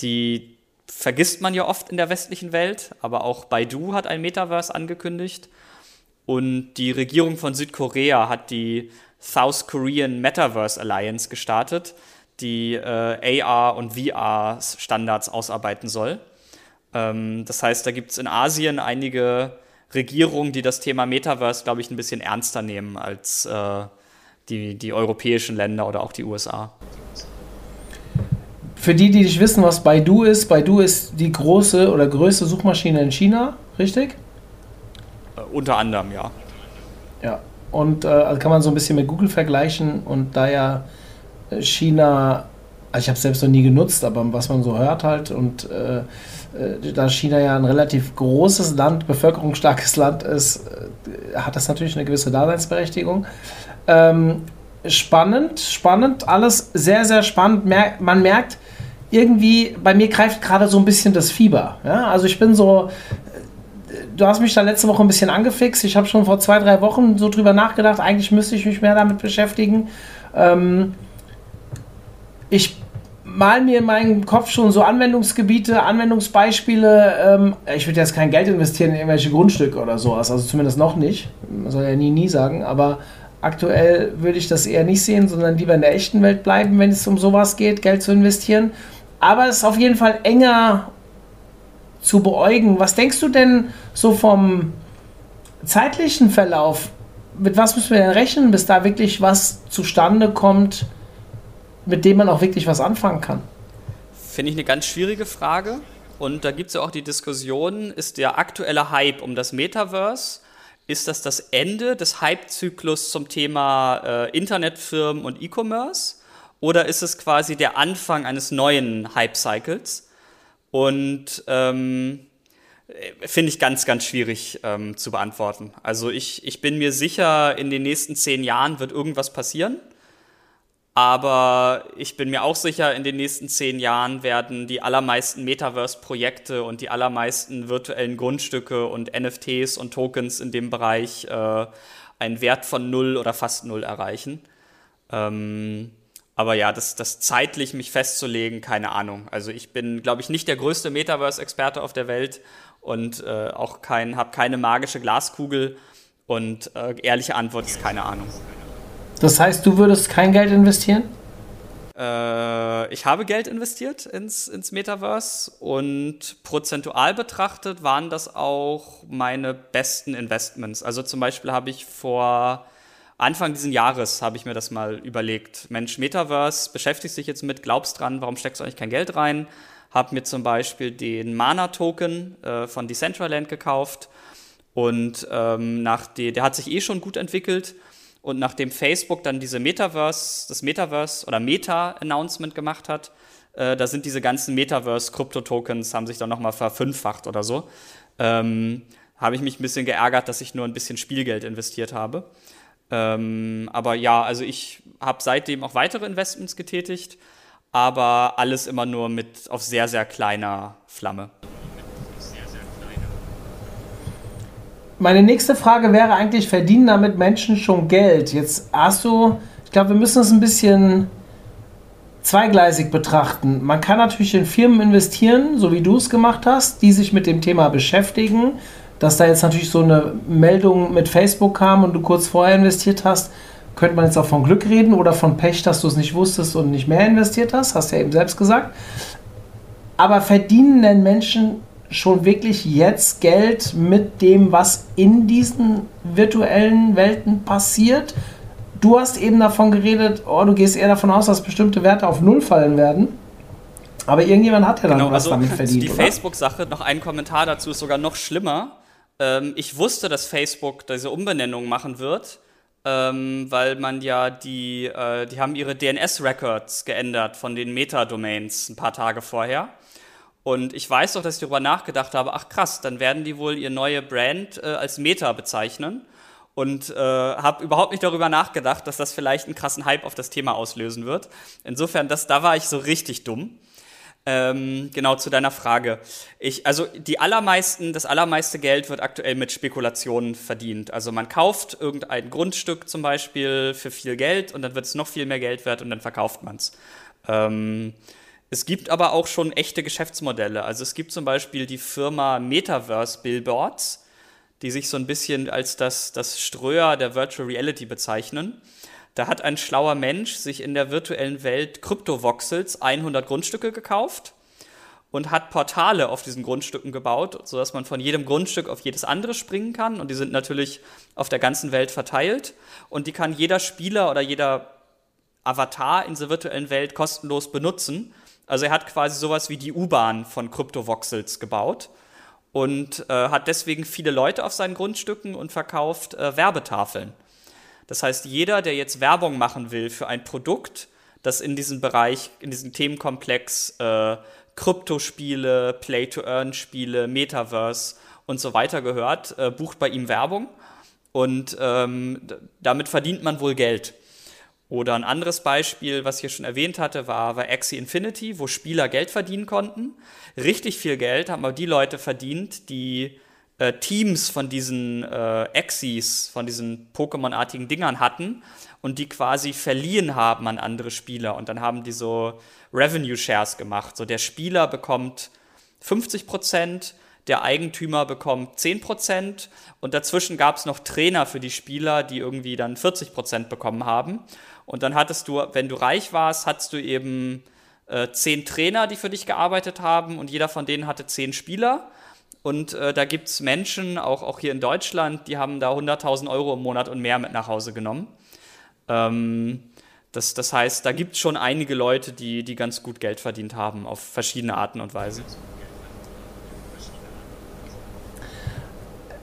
Die vergisst man ja oft in der westlichen Welt, aber auch Baidu hat ein Metaverse angekündigt. Und die Regierung von Südkorea hat die South Korean Metaverse Alliance gestartet die äh, AR- und VR-Standards ausarbeiten soll. Ähm, das heißt, da gibt es in Asien einige Regierungen, die das Thema Metaverse, glaube ich, ein bisschen ernster nehmen als äh, die, die europäischen Länder oder auch die USA. Für die, die nicht wissen, was Baidu ist, Baidu ist die große oder größte Suchmaschine in China, richtig? Äh, unter anderem, ja. Ja, und äh, also kann man so ein bisschen mit Google vergleichen und da ja China, also ich habe es selbst noch nie genutzt, aber was man so hört halt und äh, äh, da China ja ein relativ großes Land, bevölkerungsstarkes Land ist, äh, hat das natürlich eine gewisse Daseinsberechtigung. Ähm, spannend, spannend, alles sehr, sehr spannend. Mer man merkt, irgendwie, bei mir greift gerade so ein bisschen das Fieber. Ja? Also ich bin so, du hast mich da letzte Woche ein bisschen angefixt. Ich habe schon vor zwei, drei Wochen so drüber nachgedacht, eigentlich müsste ich mich mehr damit beschäftigen. Ähm, ich mal mir in meinem Kopf schon so Anwendungsgebiete, Anwendungsbeispiele. Ähm, ich würde jetzt kein Geld investieren in irgendwelche Grundstücke oder sowas, also zumindest noch nicht. Man soll ja nie, nie sagen, aber aktuell würde ich das eher nicht sehen, sondern lieber in der echten Welt bleiben, wenn es um sowas geht, Geld zu investieren. Aber es ist auf jeden Fall enger zu beäugen. Was denkst du denn so vom zeitlichen Verlauf? Mit was müssen wir denn rechnen, bis da wirklich was zustande kommt? Mit dem man auch wirklich was anfangen kann? Finde ich eine ganz schwierige Frage. Und da gibt es ja auch die Diskussion, ist der aktuelle Hype um das Metaverse, ist das das Ende des Hype-Zyklus zum Thema äh, Internetfirmen und E-Commerce? Oder ist es quasi der Anfang eines neuen Hype-Cycles? Und ähm, finde ich ganz, ganz schwierig ähm, zu beantworten. Also ich, ich bin mir sicher, in den nächsten zehn Jahren wird irgendwas passieren. Aber ich bin mir auch sicher, in den nächsten zehn Jahren werden die allermeisten Metaverse-Projekte und die allermeisten virtuellen Grundstücke und NFTs und Tokens in dem Bereich äh, einen Wert von null oder fast null erreichen. Ähm, aber ja, das, das zeitlich mich festzulegen, keine Ahnung. Also ich bin, glaube ich, nicht der größte Metaverse-Experte auf der Welt und äh, auch kein, habe keine magische Glaskugel. Und äh, ehrliche Antwort ist keine Ahnung. Das heißt, du würdest kein Geld investieren? Äh, ich habe Geld investiert ins, ins Metaverse und prozentual betrachtet waren das auch meine besten Investments. Also zum Beispiel habe ich vor Anfang dieses Jahres habe ich mir das mal überlegt. Mensch, Metaverse, beschäftigst dich jetzt mit, glaubst dran, warum steckst du eigentlich kein Geld rein? Habe mir zum Beispiel den Mana-Token äh, von Decentraland gekauft und ähm, nach die, der hat sich eh schon gut entwickelt und nachdem Facebook dann diese Metaverse, das Metaverse oder Meta-Announcement gemacht hat, äh, da sind diese ganzen Metaverse-Krypto-Tokens, haben sich dann nochmal verfünffacht oder so. Ähm, habe ich mich ein bisschen geärgert, dass ich nur ein bisschen Spielgeld investiert habe. Ähm, aber ja, also ich habe seitdem auch weitere Investments getätigt, aber alles immer nur mit auf sehr, sehr kleiner Flamme. Meine nächste Frage wäre eigentlich, verdienen damit Menschen schon Geld? Jetzt hast du, ich glaube, wir müssen es ein bisschen zweigleisig betrachten. Man kann natürlich in Firmen investieren, so wie du es gemacht hast, die sich mit dem Thema beschäftigen. Dass da jetzt natürlich so eine Meldung mit Facebook kam und du kurz vorher investiert hast, könnte man jetzt auch von Glück reden oder von Pech, dass du es nicht wusstest und nicht mehr investiert hast, hast ja eben selbst gesagt. Aber verdienen denn Menschen schon wirklich jetzt Geld mit dem, was in diesen virtuellen Welten passiert. Du hast eben davon geredet, oh, du gehst eher davon aus, dass bestimmte Werte auf Null fallen werden. Aber irgendjemand hat ja dann genau, was also damit verdient. Die Facebook-Sache, noch ein Kommentar dazu, ist sogar noch schlimmer. Ähm, ich wusste, dass Facebook diese Umbenennung machen wird, ähm, weil man ja die, äh, die haben ihre DNS-Records geändert von den Meta-Domains ein paar Tage vorher. Und ich weiß doch, dass ich darüber nachgedacht habe, ach krass, dann werden die wohl ihr neue Brand äh, als Meta bezeichnen. Und äh, habe überhaupt nicht darüber nachgedacht, dass das vielleicht einen krassen Hype auf das Thema auslösen wird. Insofern, das, da war ich so richtig dumm. Ähm, genau zu deiner Frage. Ich, also die allermeisten, das allermeiste Geld wird aktuell mit Spekulationen verdient. Also man kauft irgendein Grundstück zum Beispiel für viel Geld und dann wird es noch viel mehr Geld wert und dann verkauft man es. Ähm, es gibt aber auch schon echte Geschäftsmodelle. Also es gibt zum Beispiel die Firma Metaverse Billboards, die sich so ein bisschen als das, das Ströer der Virtual Reality bezeichnen. Da hat ein schlauer Mensch sich in der virtuellen Welt Kryptovoxels 100 Grundstücke gekauft und hat Portale auf diesen Grundstücken gebaut, sodass man von jedem Grundstück auf jedes andere springen kann. Und die sind natürlich auf der ganzen Welt verteilt. Und die kann jeder Spieler oder jeder Avatar in dieser virtuellen Welt kostenlos benutzen. Also er hat quasi sowas wie die U-Bahn von Kryptovoxels gebaut und äh, hat deswegen viele Leute auf seinen Grundstücken und verkauft äh, Werbetafeln. Das heißt, jeder, der jetzt Werbung machen will für ein Produkt, das in diesem Bereich, in diesem Themenkomplex äh, Kryptospiele, Play-to-Earn-Spiele, Metaverse und so weiter gehört, äh, bucht bei ihm Werbung und ähm, damit verdient man wohl Geld. Oder ein anderes Beispiel, was ich hier schon erwähnt hatte, war, war Axie Infinity, wo Spieler Geld verdienen konnten. Richtig viel Geld haben aber die Leute verdient, die äh, Teams von diesen äh, Exis, von diesen Pokémon-artigen Dingern hatten und die quasi verliehen haben an andere Spieler. Und dann haben die so Revenue Shares gemacht. So der Spieler bekommt 50 Prozent, der Eigentümer bekommt 10 Prozent und dazwischen gab es noch Trainer für die Spieler, die irgendwie dann 40 Prozent bekommen haben. Und dann hattest du, wenn du reich warst, hattest du eben äh, zehn Trainer, die für dich gearbeitet haben und jeder von denen hatte zehn Spieler. Und äh, da gibt es Menschen, auch, auch hier in Deutschland, die haben da 100.000 Euro im Monat und mehr mit nach Hause genommen. Ähm, das, das heißt, da gibt es schon einige Leute, die, die ganz gut Geld verdient haben, auf verschiedene Arten und Weisen.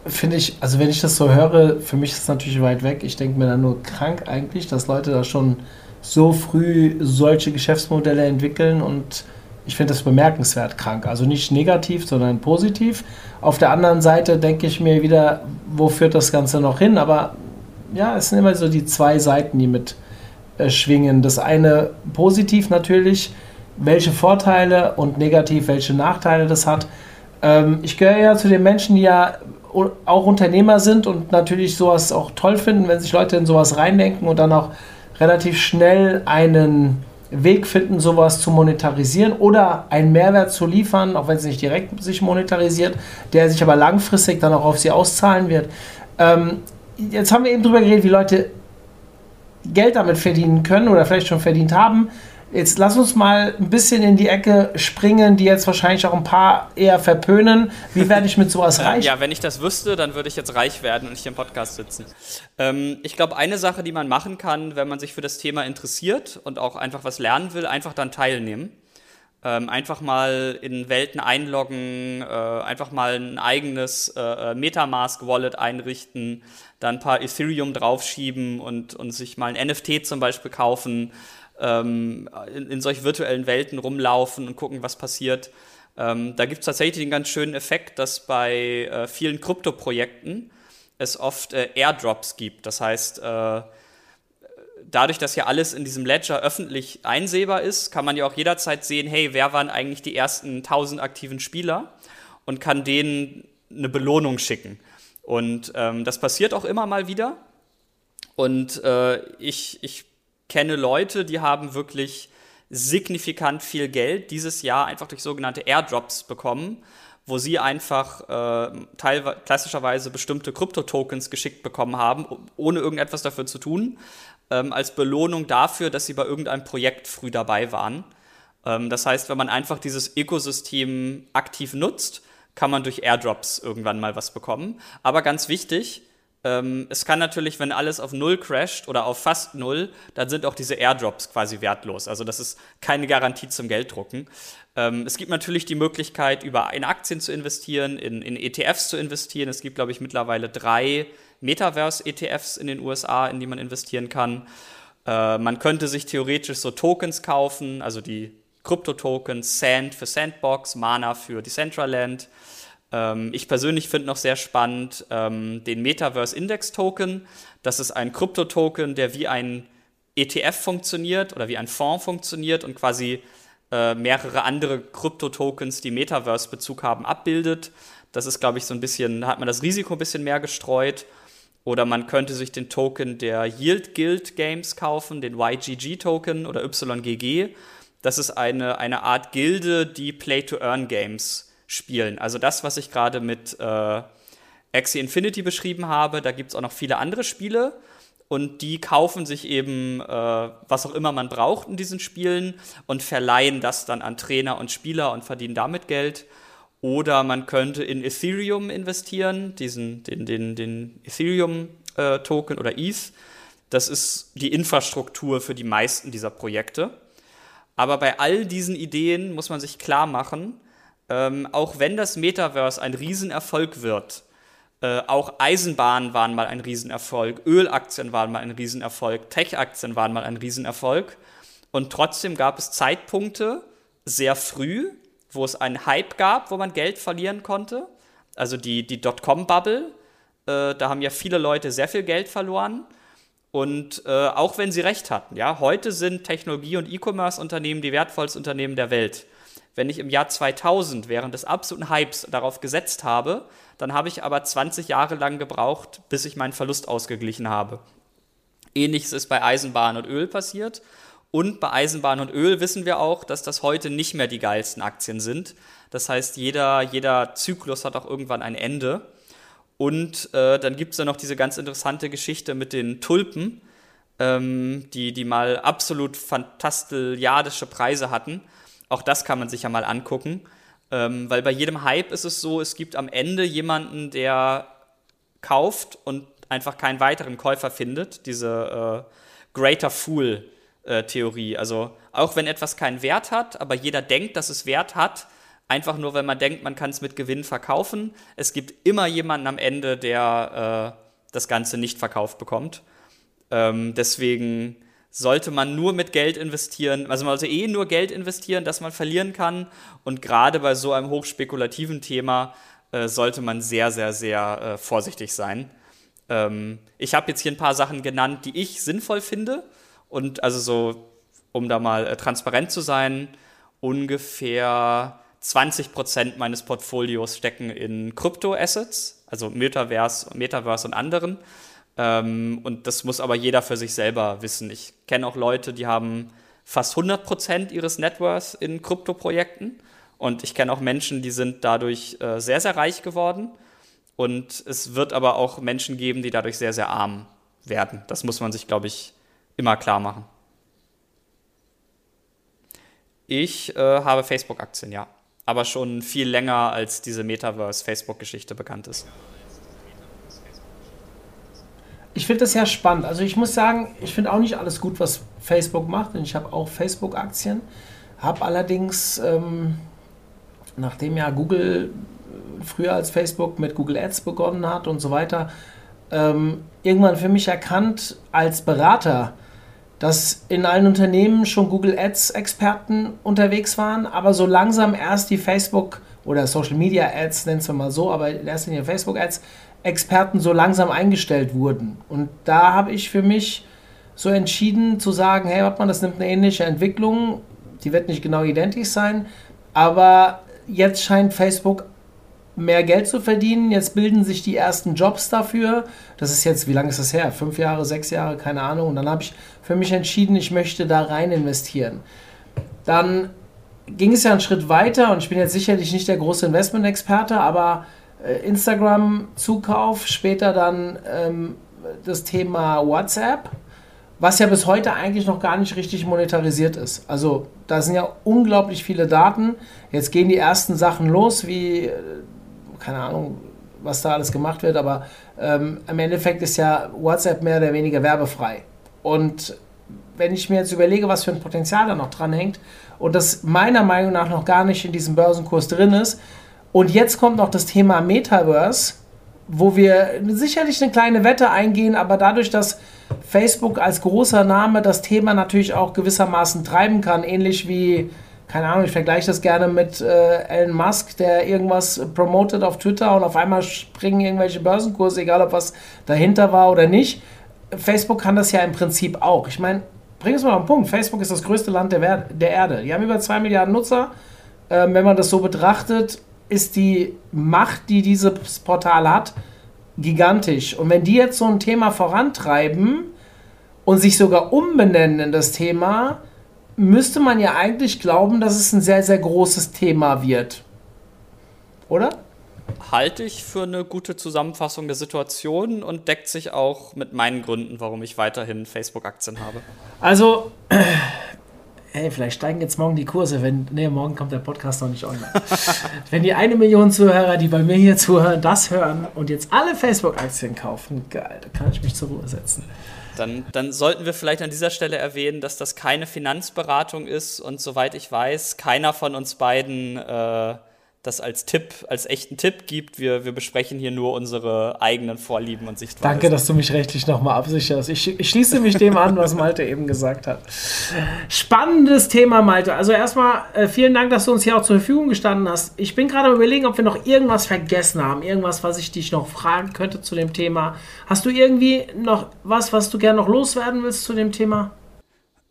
Finde ich, also wenn ich das so höre, für mich ist es natürlich weit weg. Ich denke mir dann nur krank eigentlich, dass Leute da schon so früh solche Geschäftsmodelle entwickeln und ich finde das bemerkenswert krank. Also nicht negativ, sondern positiv. Auf der anderen Seite denke ich mir wieder, wo führt das Ganze noch hin? Aber ja, es sind immer so die zwei Seiten, die mit äh, schwingen. Das eine positiv natürlich, welche Vorteile und negativ, welche Nachteile das hat. Ähm, ich gehöre ja zu den Menschen, die ja auch Unternehmer sind und natürlich sowas auch toll finden, wenn sich Leute in sowas reindenken und dann auch relativ schnell einen Weg finden, sowas zu monetarisieren oder einen Mehrwert zu liefern, auch wenn es nicht direkt sich monetarisiert, der sich aber langfristig dann auch auf sie auszahlen wird. Ähm, jetzt haben wir eben darüber geredet, wie Leute Geld damit verdienen können oder vielleicht schon verdient haben. Jetzt lass uns mal ein bisschen in die Ecke springen, die jetzt wahrscheinlich auch ein paar eher verpönen. Wie werde ich mit sowas <laughs> reich? Ja, wenn ich das wüsste, dann würde ich jetzt reich werden und nicht im Podcast sitzen. Ähm, ich glaube, eine Sache, die man machen kann, wenn man sich für das Thema interessiert und auch einfach was lernen will, einfach dann teilnehmen. Ähm, einfach mal in Welten einloggen, äh, einfach mal ein eigenes äh, äh Metamask-Wallet einrichten, dann ein paar Ethereum draufschieben und, und sich mal ein NFT zum Beispiel kaufen ähm, in, in solch virtuellen Welten rumlaufen und gucken, was passiert. Ähm, da gibt es tatsächlich den ganz schönen Effekt, dass bei äh, vielen Krypto-Projekten es oft äh, Airdrops gibt. Das heißt, äh, dadurch, dass ja alles in diesem Ledger öffentlich einsehbar ist, kann man ja auch jederzeit sehen, hey, wer waren eigentlich die ersten 1000 aktiven Spieler und kann denen eine Belohnung schicken. Und ähm, das passiert auch immer mal wieder. Und äh, ich, ich kenne Leute, die haben wirklich signifikant viel Geld dieses Jahr einfach durch sogenannte Airdrops bekommen, wo sie einfach äh, teilweise klassischerweise bestimmte Krypto-Tokens geschickt bekommen haben, ohne irgendetwas dafür zu tun, ähm, als Belohnung dafür, dass sie bei irgendeinem Projekt früh dabei waren. Ähm, das heißt, wenn man einfach dieses Ökosystem aktiv nutzt, kann man durch Airdrops irgendwann mal was bekommen. Aber ganz wichtig, Ähm, es kann natürlich, wenn alles auf Null crasht oder auf fast Null, dann sind auch diese Airdrops quasi wertlos. Also das ist keine Garantie zum Gelddrucken. Ähm, es gibt natürlich die Möglichkeit, über in Aktien zu investieren, in, in ETFs zu investieren. Es gibt, glaube ich, mittlerweile drei Metaverse-ETFs in den USA, in die man investieren kann. Äh, man könnte sich theoretisch so Tokens kaufen, also die Krypto-Tokens, Sand für Sandbox, Mana für Decentraland. Ähm, ich persönlich finde noch sehr spannend ähm, den Metaverse Index Token. Das ist ein Krypto-Token, der wie ein ETF funktioniert oder wie ein Fonds funktioniert und quasi äh, mehrere andere Krypto-Tokens, die Metaverse-Bezug haben, abbildet. Das ist, glaube ich, so ein bisschen, hat man das Risiko ein bisschen mehr gestreut. Oder man könnte sich den Token der Yield Guild Games kaufen, den YGG-Token oder YGG. Das ist eine, eine Art Gilde, die Play-to-Earn-Games spielen. Also das, was ich gerade mit äh, Axie Infinity beschrieben habe, da gibt es auch noch viele andere Spiele und die kaufen sich eben, äh, was auch immer man braucht in diesen Spielen und verleihen das dann an Trainer und Spieler und verdienen damit Geld. Oder man könnte in Ethereum investieren, diesen, den, den, den Ethereum-Token äh, oder ETH. Das ist die Infrastruktur für die meisten dieser Projekte. Aber bei all diesen Ideen muss man sich klar machen, ähm, auch wenn das Metaverse ein Riesenerfolg wird, äh, auch Eisenbahnen waren mal ein Riesenerfolg, Ölaktien waren mal ein Riesenerfolg, Tech-Aktien waren mal ein Riesenerfolg. Und trotzdem gab es Zeitpunkte sehr früh, wo es einen Hype gab, wo man Geld verlieren konnte. Also die, die Dotcom-Bubble, äh, da haben ja viele Leute sehr viel Geld verloren. Und äh, auch wenn sie recht hatten, ja, heute sind Technologie- und E-Commerce-Unternehmen die wertvollsten Unternehmen der Welt. Wenn ich im Jahr 2000 während des absoluten Hypes darauf gesetzt habe, dann habe ich aber 20 Jahre lang gebraucht, bis ich meinen Verlust ausgeglichen habe. Ähnliches ist bei Eisenbahn und Öl passiert. Und bei Eisenbahn und Öl wissen wir auch, dass das heute nicht mehr die geilsten Aktien sind. Das heißt, jeder, jeder Zyklus hat auch irgendwann ein Ende. Und äh, dann gibt es ja noch diese ganz interessante Geschichte mit den Tulpen, ähm, die, die mal absolut fantastilische Preise hatten. Auch das kann man sich ja mal angucken. Ähm, weil bei jedem Hype ist es so, es gibt am Ende jemanden, der kauft und einfach keinen weiteren Käufer findet. Diese äh, Greater Fool-Theorie. Äh, also auch wenn etwas keinen Wert hat, aber jeder denkt, dass es Wert hat, einfach nur, weil man denkt, man kann es mit Gewinn verkaufen. Es gibt immer jemanden am Ende, der äh, das Ganze nicht verkauft bekommt. Ähm, deswegen sollte man nur mit Geld investieren, also man sollte eh nur Geld investieren, das man verlieren kann. Und gerade bei so einem hochspekulativen Thema äh, sollte man sehr, sehr, sehr äh, vorsichtig sein. Ähm, ich habe jetzt hier ein paar Sachen genannt, die ich sinnvoll finde. Und also so, um da mal äh, transparent zu sein, ungefähr 20 Prozent meines Portfolios stecken in Kryptoassets, also Metaverse, Metaverse und anderen. Ähm, und das muss aber jeder für sich selber wissen. Ich kenne auch Leute, die haben fast 100 Prozent ihres Networks in Kryptoprojekten. Und ich kenne auch Menschen, die sind dadurch äh, sehr, sehr reich geworden. Und es wird aber auch Menschen geben, die dadurch sehr, sehr arm werden. Das muss man sich, glaube ich, immer klar machen. Ich äh, habe Facebook-Aktien, ja. Aber schon viel länger, als diese Metaverse-Facebook-Geschichte bekannt ist. Ich finde das ja spannend. Also ich muss sagen, ich finde auch nicht alles gut, was Facebook macht. Und ich habe auch Facebook-Aktien. Habe allerdings, ähm, nachdem ja Google früher als Facebook mit Google Ads begonnen hat und so weiter, ähm, irgendwann für mich erkannt als Berater, dass in allen Unternehmen schon Google Ads-Experten unterwegs waren, aber so langsam erst die Facebook oder Social Media Ads, nennen wir mal so, aber in erster Linie Facebook Ads, Experten so langsam eingestellt wurden. Und da habe ich für mich so entschieden zu sagen, hey, warte mal, das nimmt eine ähnliche Entwicklung, die wird nicht genau identisch sein, aber jetzt scheint Facebook mehr Geld zu verdienen, jetzt bilden sich die ersten Jobs dafür. Das ist jetzt, wie lange ist das her? Fünf Jahre, sechs Jahre, keine Ahnung. Und dann habe ich für mich entschieden, ich möchte da rein investieren. Dann ging es ja einen Schritt weiter und ich bin jetzt sicherlich nicht der große Investment-Experte, aber Instagram-Zukauf, später dann ähm, das Thema WhatsApp, was ja bis heute eigentlich noch gar nicht richtig monetarisiert ist. Also da sind ja unglaublich viele Daten. Jetzt gehen die ersten Sachen los, wie, äh, keine Ahnung, was da alles gemacht wird, aber ähm, im Endeffekt ist ja WhatsApp mehr oder weniger werbefrei. Und wenn ich mir jetzt überlege, was für ein Potenzial da noch dran hängt und das meiner Meinung nach noch gar nicht in diesem Börsenkurs drin ist, und jetzt kommt noch das Thema Metaverse, wo wir sicherlich eine kleine Wette eingehen, aber dadurch, dass Facebook als großer Name das Thema natürlich auch gewissermaßen treiben kann, ähnlich wie keine Ahnung, ich vergleiche das gerne mit äh, Elon Musk, der irgendwas promotet auf Twitter und auf einmal springen irgendwelche Börsenkurse, egal ob was dahinter war oder nicht. Facebook kann das ja im Prinzip auch. Ich meine, bring es mal auf den Punkt. Facebook ist das größte Land der, der Erde. Die haben über zwei Milliarden Nutzer. Ähm, wenn man das so betrachtet, ist die Macht, die dieses Portal hat, gigantisch. Und wenn die jetzt so ein Thema vorantreiben und sich sogar umbenennen in das Thema, müsste man ja eigentlich glauben, dass es ein sehr, sehr großes Thema wird. Oder? Halte ich für eine gute Zusammenfassung der Situation und deckt sich auch mit meinen Gründen, warum ich weiterhin Facebook-Aktien habe. Also, hey, vielleicht steigen jetzt morgen die Kurse, wenn, nee, morgen kommt der Podcast noch nicht online. <laughs> wenn die eine Million Zuhörer, die bei mir hier zuhören, das hören und jetzt alle Facebook-Aktien kaufen, geil, da kann ich mich zur Ruhe setzen. Dann, dann sollten wir vielleicht an dieser Stelle erwähnen, dass das keine Finanzberatung ist und soweit ich weiß, keiner von uns beiden äh, das als Tipp, als echten Tipp gibt. Wir, wir besprechen hier nur unsere eigenen Vorlieben und Sichtweisen. Danke, dass du mich rechtlich nochmal absicherst. Ich, ich schließe mich dem an, was Malte eben gesagt hat. Spannendes Thema, Malte. Also erstmal äh, vielen Dank, dass du uns hier auch zur Verfügung gestanden hast. Ich bin gerade überlegen, ob wir noch irgendwas vergessen haben. Irgendwas, was ich dich noch fragen könnte zu dem Thema. Hast du irgendwie noch was, was du gerne noch loswerden willst zu dem Thema?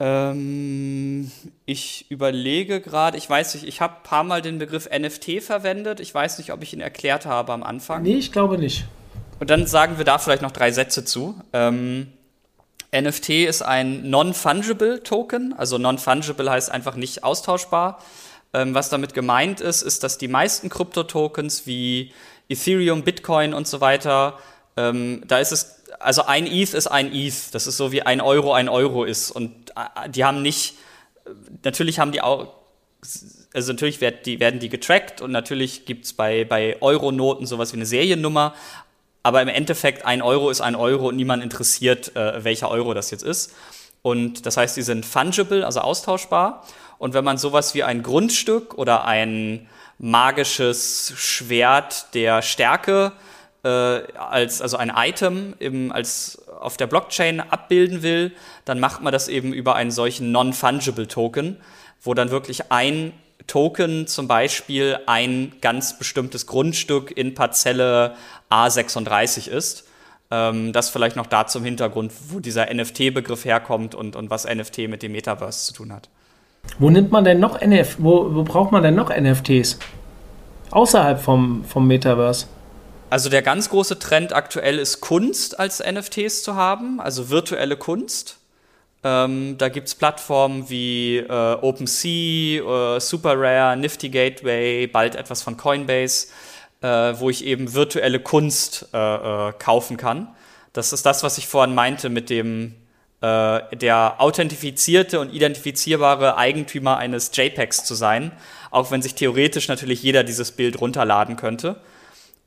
Ähm, ich überlege gerade, ich weiß nicht, ich habe ein paar Mal den Begriff NFT verwendet. Ich weiß nicht, ob ich ihn erklärt habe am Anfang. Nee, ich glaube nicht. Und dann sagen wir da vielleicht noch drei Sätze zu. Ähm, NFT ist ein Non-Fungible Token. Also Non-Fungible heißt einfach nicht austauschbar. Ähm, was damit gemeint ist, ist, dass die meisten Krypto-Tokens wie Ethereum, Bitcoin und so weiter, ähm, da ist es also ein ETH ist ein ETH. Das ist so wie ein Euro ein Euro ist. Und äh, die haben nicht, natürlich haben die auch, also natürlich werden die, werden die getrackt und natürlich gibt es bei, bei Euro-Noten sowas wie eine Seriennummer. Aber im Endeffekt ein Euro ist ein Euro und niemand interessiert, äh, welcher Euro das jetzt ist. Und das heißt, die sind fungible, also austauschbar. Und wenn man sowas wie ein Grundstück oder ein magisches Schwert der Stärke äh, als also ein Item im, als auf der Blockchain abbilden will, dann macht man das eben über einen solchen non-fungible Token, wo dann wirklich ein Token zum Beispiel ein ganz bestimmtes Grundstück in Parzelle A36 ist. Ähm, das vielleicht noch da zum Hintergrund, wo dieser NFT-Begriff herkommt und, und was NFT mit dem Metaverse zu tun hat. Wo nimmt man denn noch NFT? Wo, wo braucht man denn noch NFTs? Außerhalb vom, vom Metaverse? Also der ganz große Trend aktuell ist Kunst als NFTs zu haben, also virtuelle Kunst. Ähm, da gibt es Plattformen wie äh, OpenSea, äh, SuperRare, Nifty Gateway, bald etwas von Coinbase, äh, wo ich eben virtuelle Kunst äh, äh, kaufen kann. Das ist das, was ich vorhin meinte mit dem äh, der authentifizierte und identifizierbare Eigentümer eines JPEGs zu sein, auch wenn sich theoretisch natürlich jeder dieses Bild runterladen könnte.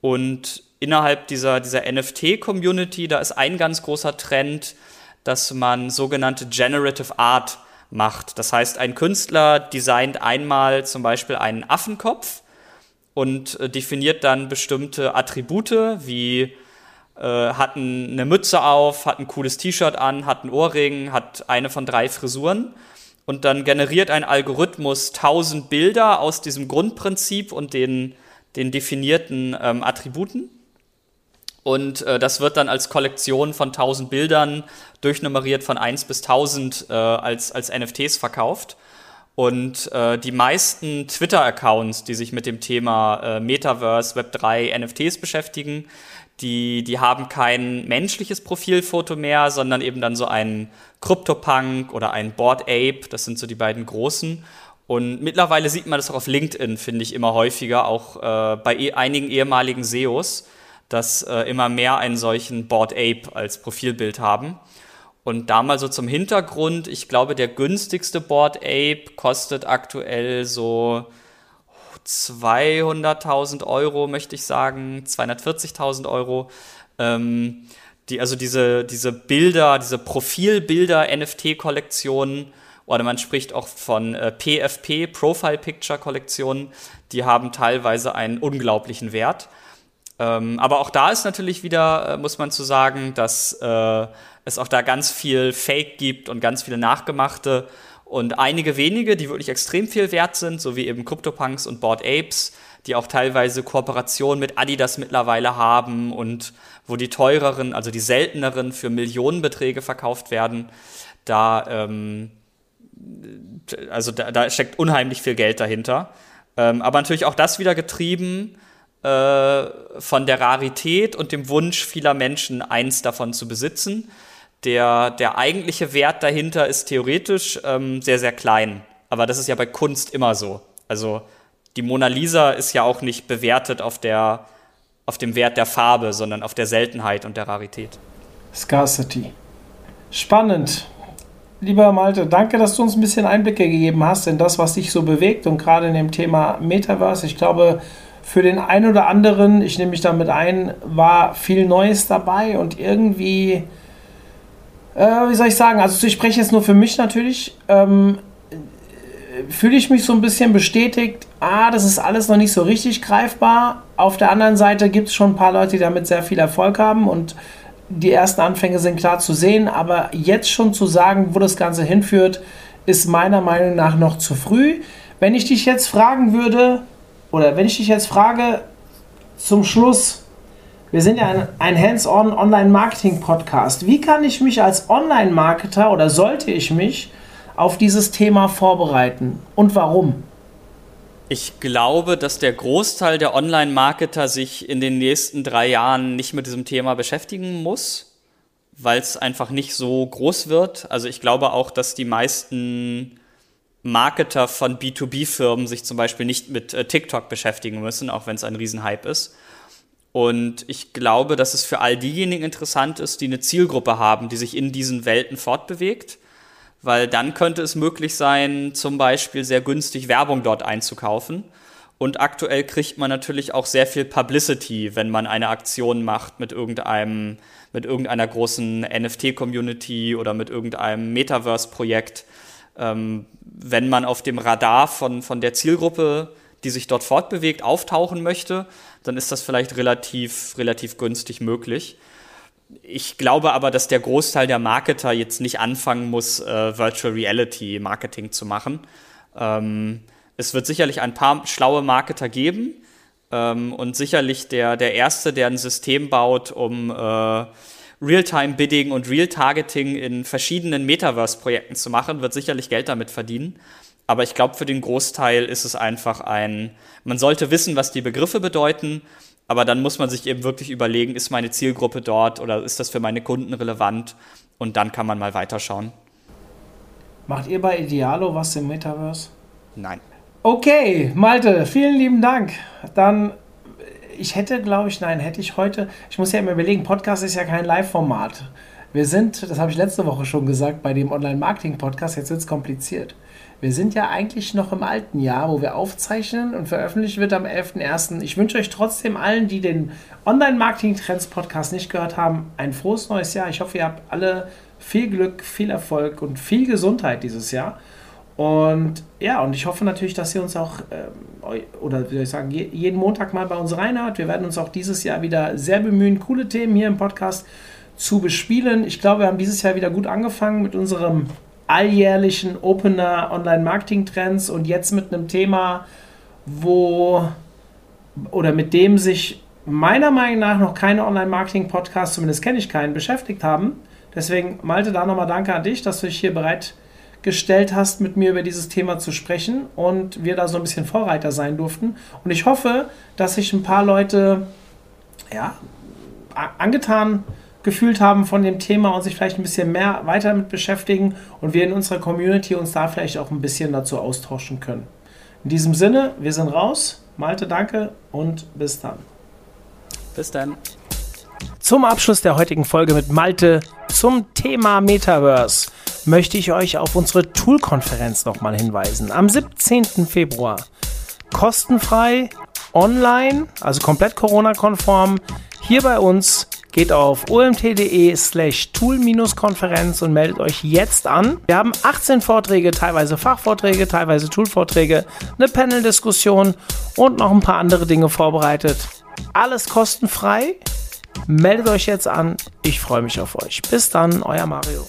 Und innerhalb dieser, dieser NFT-Community, da ist ein ganz großer Trend, dass man sogenannte Generative Art macht. Das heißt, ein Künstler designt einmal zum Beispiel einen Affenkopf und äh, definiert dann bestimmte Attribute wie äh, hat eine Mütze auf, hat ein cooles T-Shirt an, hat einen Ohrring, hat eine von drei Frisuren und dann generiert ein Algorithmus tausend Bilder aus diesem Grundprinzip und den den definierten ähm, Attributen. Und äh, das wird dann als Kollektion von 1000 Bildern durchnummeriert von 1 bis 1000 äh, als, als NFTs verkauft. Und äh, die meisten Twitter-Accounts, die sich mit dem Thema äh, Metaverse, Web3, NFTs beschäftigen, die, die haben kein menschliches Profilfoto mehr, sondern eben dann so ein CryptoPunk oder ein Board Ape. Das sind so die beiden großen. Und mittlerweile sieht man das auch auf LinkedIn, finde ich, immer häufiger, auch äh, bei e einigen ehemaligen SEOs, dass äh, immer mehr einen solchen Board Ape als Profilbild haben. Und da mal so zum Hintergrund, ich glaube, der günstigste Board Ape kostet aktuell so 200.000 Euro, möchte ich sagen, 240.000 Euro. Ähm, die, also diese, diese Bilder, diese Profilbilder-NFT-Kollektionen, oder man spricht auch von äh, PFP, Profile Picture Kollektionen, die haben teilweise einen unglaublichen Wert. Ähm, aber auch da ist natürlich wieder, äh, muss man zu sagen, dass äh, es auch da ganz viel Fake gibt und ganz viele nachgemachte und einige wenige, die wirklich extrem viel wert sind, so wie eben CryptoPunks und Bored Apes, die auch teilweise Kooperationen mit Adidas mittlerweile haben und wo die teureren, also die selteneren für Millionenbeträge verkauft werden. Da, ähm, also da, da, steckt unheimlich viel Geld dahinter. Ähm, aber natürlich auch das wieder getrieben äh, von der Rarität und dem Wunsch vieler Menschen, eins davon zu besitzen der, der eigentliche Wert dahinter ist theoretisch ähm, sehr, sehr klein. Aber das ist ja bei Kunst immer so. Also die Mona Lisa ist ja auch nicht bewertet auf, der, auf dem Wert der Farbe, sondern auf der Seltenheit und der Rarität. Scarcity. Spannend. Lieber Malte, danke, dass du uns ein bisschen Einblicke gegeben hast in das, was dich so bewegt und gerade in dem Thema Metaverse. Ich glaube, für den einen oder anderen, ich nehme mich damit ein, war viel Neues dabei und irgendwie äh, wie soll ich sagen, also ich spreche jetzt nur für mich natürlich, ähm, fühle ich mich so ein bisschen bestätigt, ah, das ist alles noch nicht so richtig greifbar. Auf der anderen Seite gibt es schon ein paar Leute, die damit sehr viel Erfolg haben und die ersten Anfänge sind klar zu sehen, aber jetzt schon zu sagen, wo das Ganze hinführt, ist meiner Meinung nach noch zu früh. Wenn ich dich jetzt fragen würde, oder wenn ich dich jetzt frage, zum Schluss, wir sind ja ein, ein Hands-on Online-Marketing-Podcast. Wie kann ich mich als Online-Marketer oder sollte ich mich auf dieses Thema vorbereiten und warum? Ich glaube, dass der Großteil der Online-Marketer sich in den nächsten drei Jahren nicht mit diesem Thema beschäftigen muss, weil es einfach nicht so groß wird. Also ich glaube auch, dass die meisten Marketer von B2B-Firmen sich zum Beispiel nicht mit äh, TikTok beschäftigen müssen, auch wenn es ein Riesenhype ist. Und ich glaube, dass es für all diejenigen interessant ist, die eine Zielgruppe haben, die sich in diesen Welten fortbewegt, weil dann könnte es möglich sein, zum Beispiel sehr günstig Werbung dort einzukaufen. Und aktuell kriegt man natürlich auch sehr viel Publicity, wenn man eine Aktion macht mit irgendeinem, mit irgendeiner großen NFT-Community oder mit irgendeinem Metaverse-Projekt. Ähm, wenn man auf dem Radar von, von der Zielgruppe, die sich dort fortbewegt, auftauchen möchte, dann ist das vielleicht relativ, relativ günstig möglich. Ich glaube aber, dass der Großteil der Marketer jetzt nicht anfangen muss, äh, Virtual Reality Marketing zu machen. Ähm, es wird sicherlich ein paar schlaue Marketer geben ähm, und sicherlich der, der Erste, der ein System baut, um äh, Real-Time-Bidding und Real-Targeting in verschiedenen Metaverse-Projekten zu machen, wird sicherlich Geld damit verdienen. Aber ich glaube, für den Großteil ist es einfach ein, man sollte wissen, was die Begriffe bedeuten, aber dann muss man sich eben wirklich überlegen, ist meine Zielgruppe dort oder ist das für meine Kunden relevant? Und dann kann man mal weiterschauen. Macht ihr bei Idealo was im Metaverse? Nein. Okay, Malte, vielen lieben Dank. Dann, ich hätte, glaube ich, nein, hätte ich heute, ich muss ja immer überlegen, Podcast ist ja kein Live-Format. Wir sind, das habe ich letzte Woche schon gesagt, bei dem Online-Marketing-Podcast, jetzt wird es kompliziert. Wir sind ja eigentlich noch im alten Jahr, wo wir aufzeichnen und veröffentlicht wird am 11.01. Ich wünsche euch trotzdem allen, die den Online-Marketing-Trends-Podcast nicht gehört haben, ein frohes neues Jahr. Ich hoffe, ihr habt alle viel Glück, viel Erfolg und viel Gesundheit dieses Jahr. Und ja, und ich hoffe natürlich, dass ihr uns auch, ähm, oder wie soll ich sagen, jeden Montag mal bei uns reinhört. Wir werden uns auch dieses Jahr wieder sehr bemühen, coole Themen hier im Podcast zu bespielen. Ich glaube, wir haben dieses Jahr wieder gut angefangen mit unserem alljährlichen Opener Online-Marketing-Trends und jetzt mit einem Thema, wo oder mit dem sich meiner Meinung nach noch keine Online-Marketing-Podcasts, zumindest kenne ich keinen, beschäftigt haben. Deswegen, Malte, da nochmal danke an dich, dass du dich hier bereitgestellt hast, mit mir über dieses Thema zu sprechen und wir da so ein bisschen Vorreiter sein durften. Und ich hoffe, dass sich ein paar Leute ja, angetan haben gefühlt haben von dem Thema und sich vielleicht ein bisschen mehr weiter damit beschäftigen und wir in unserer Community uns da vielleicht auch ein bisschen dazu austauschen können. In diesem Sinne, wir sind raus. Malte, danke und bis dann. Bis dann. Zum Abschluss der heutigen Folge mit Malte zum Thema Metaverse möchte ich euch auf unsere Tool-Konferenz nochmal hinweisen. Am 17. Februar kostenfrei, online, also komplett Corona-konform, hier bei uns. Geht auf omt.de slash tool-konferenz und meldet euch jetzt an. Wir haben 18 Vorträge, teilweise Fachvorträge, teilweise Toolvorträge, eine Panel-Diskussion und noch ein paar andere Dinge vorbereitet. Alles kostenfrei. Meldet euch jetzt an. Ich freue mich auf euch. Bis dann, euer Mario.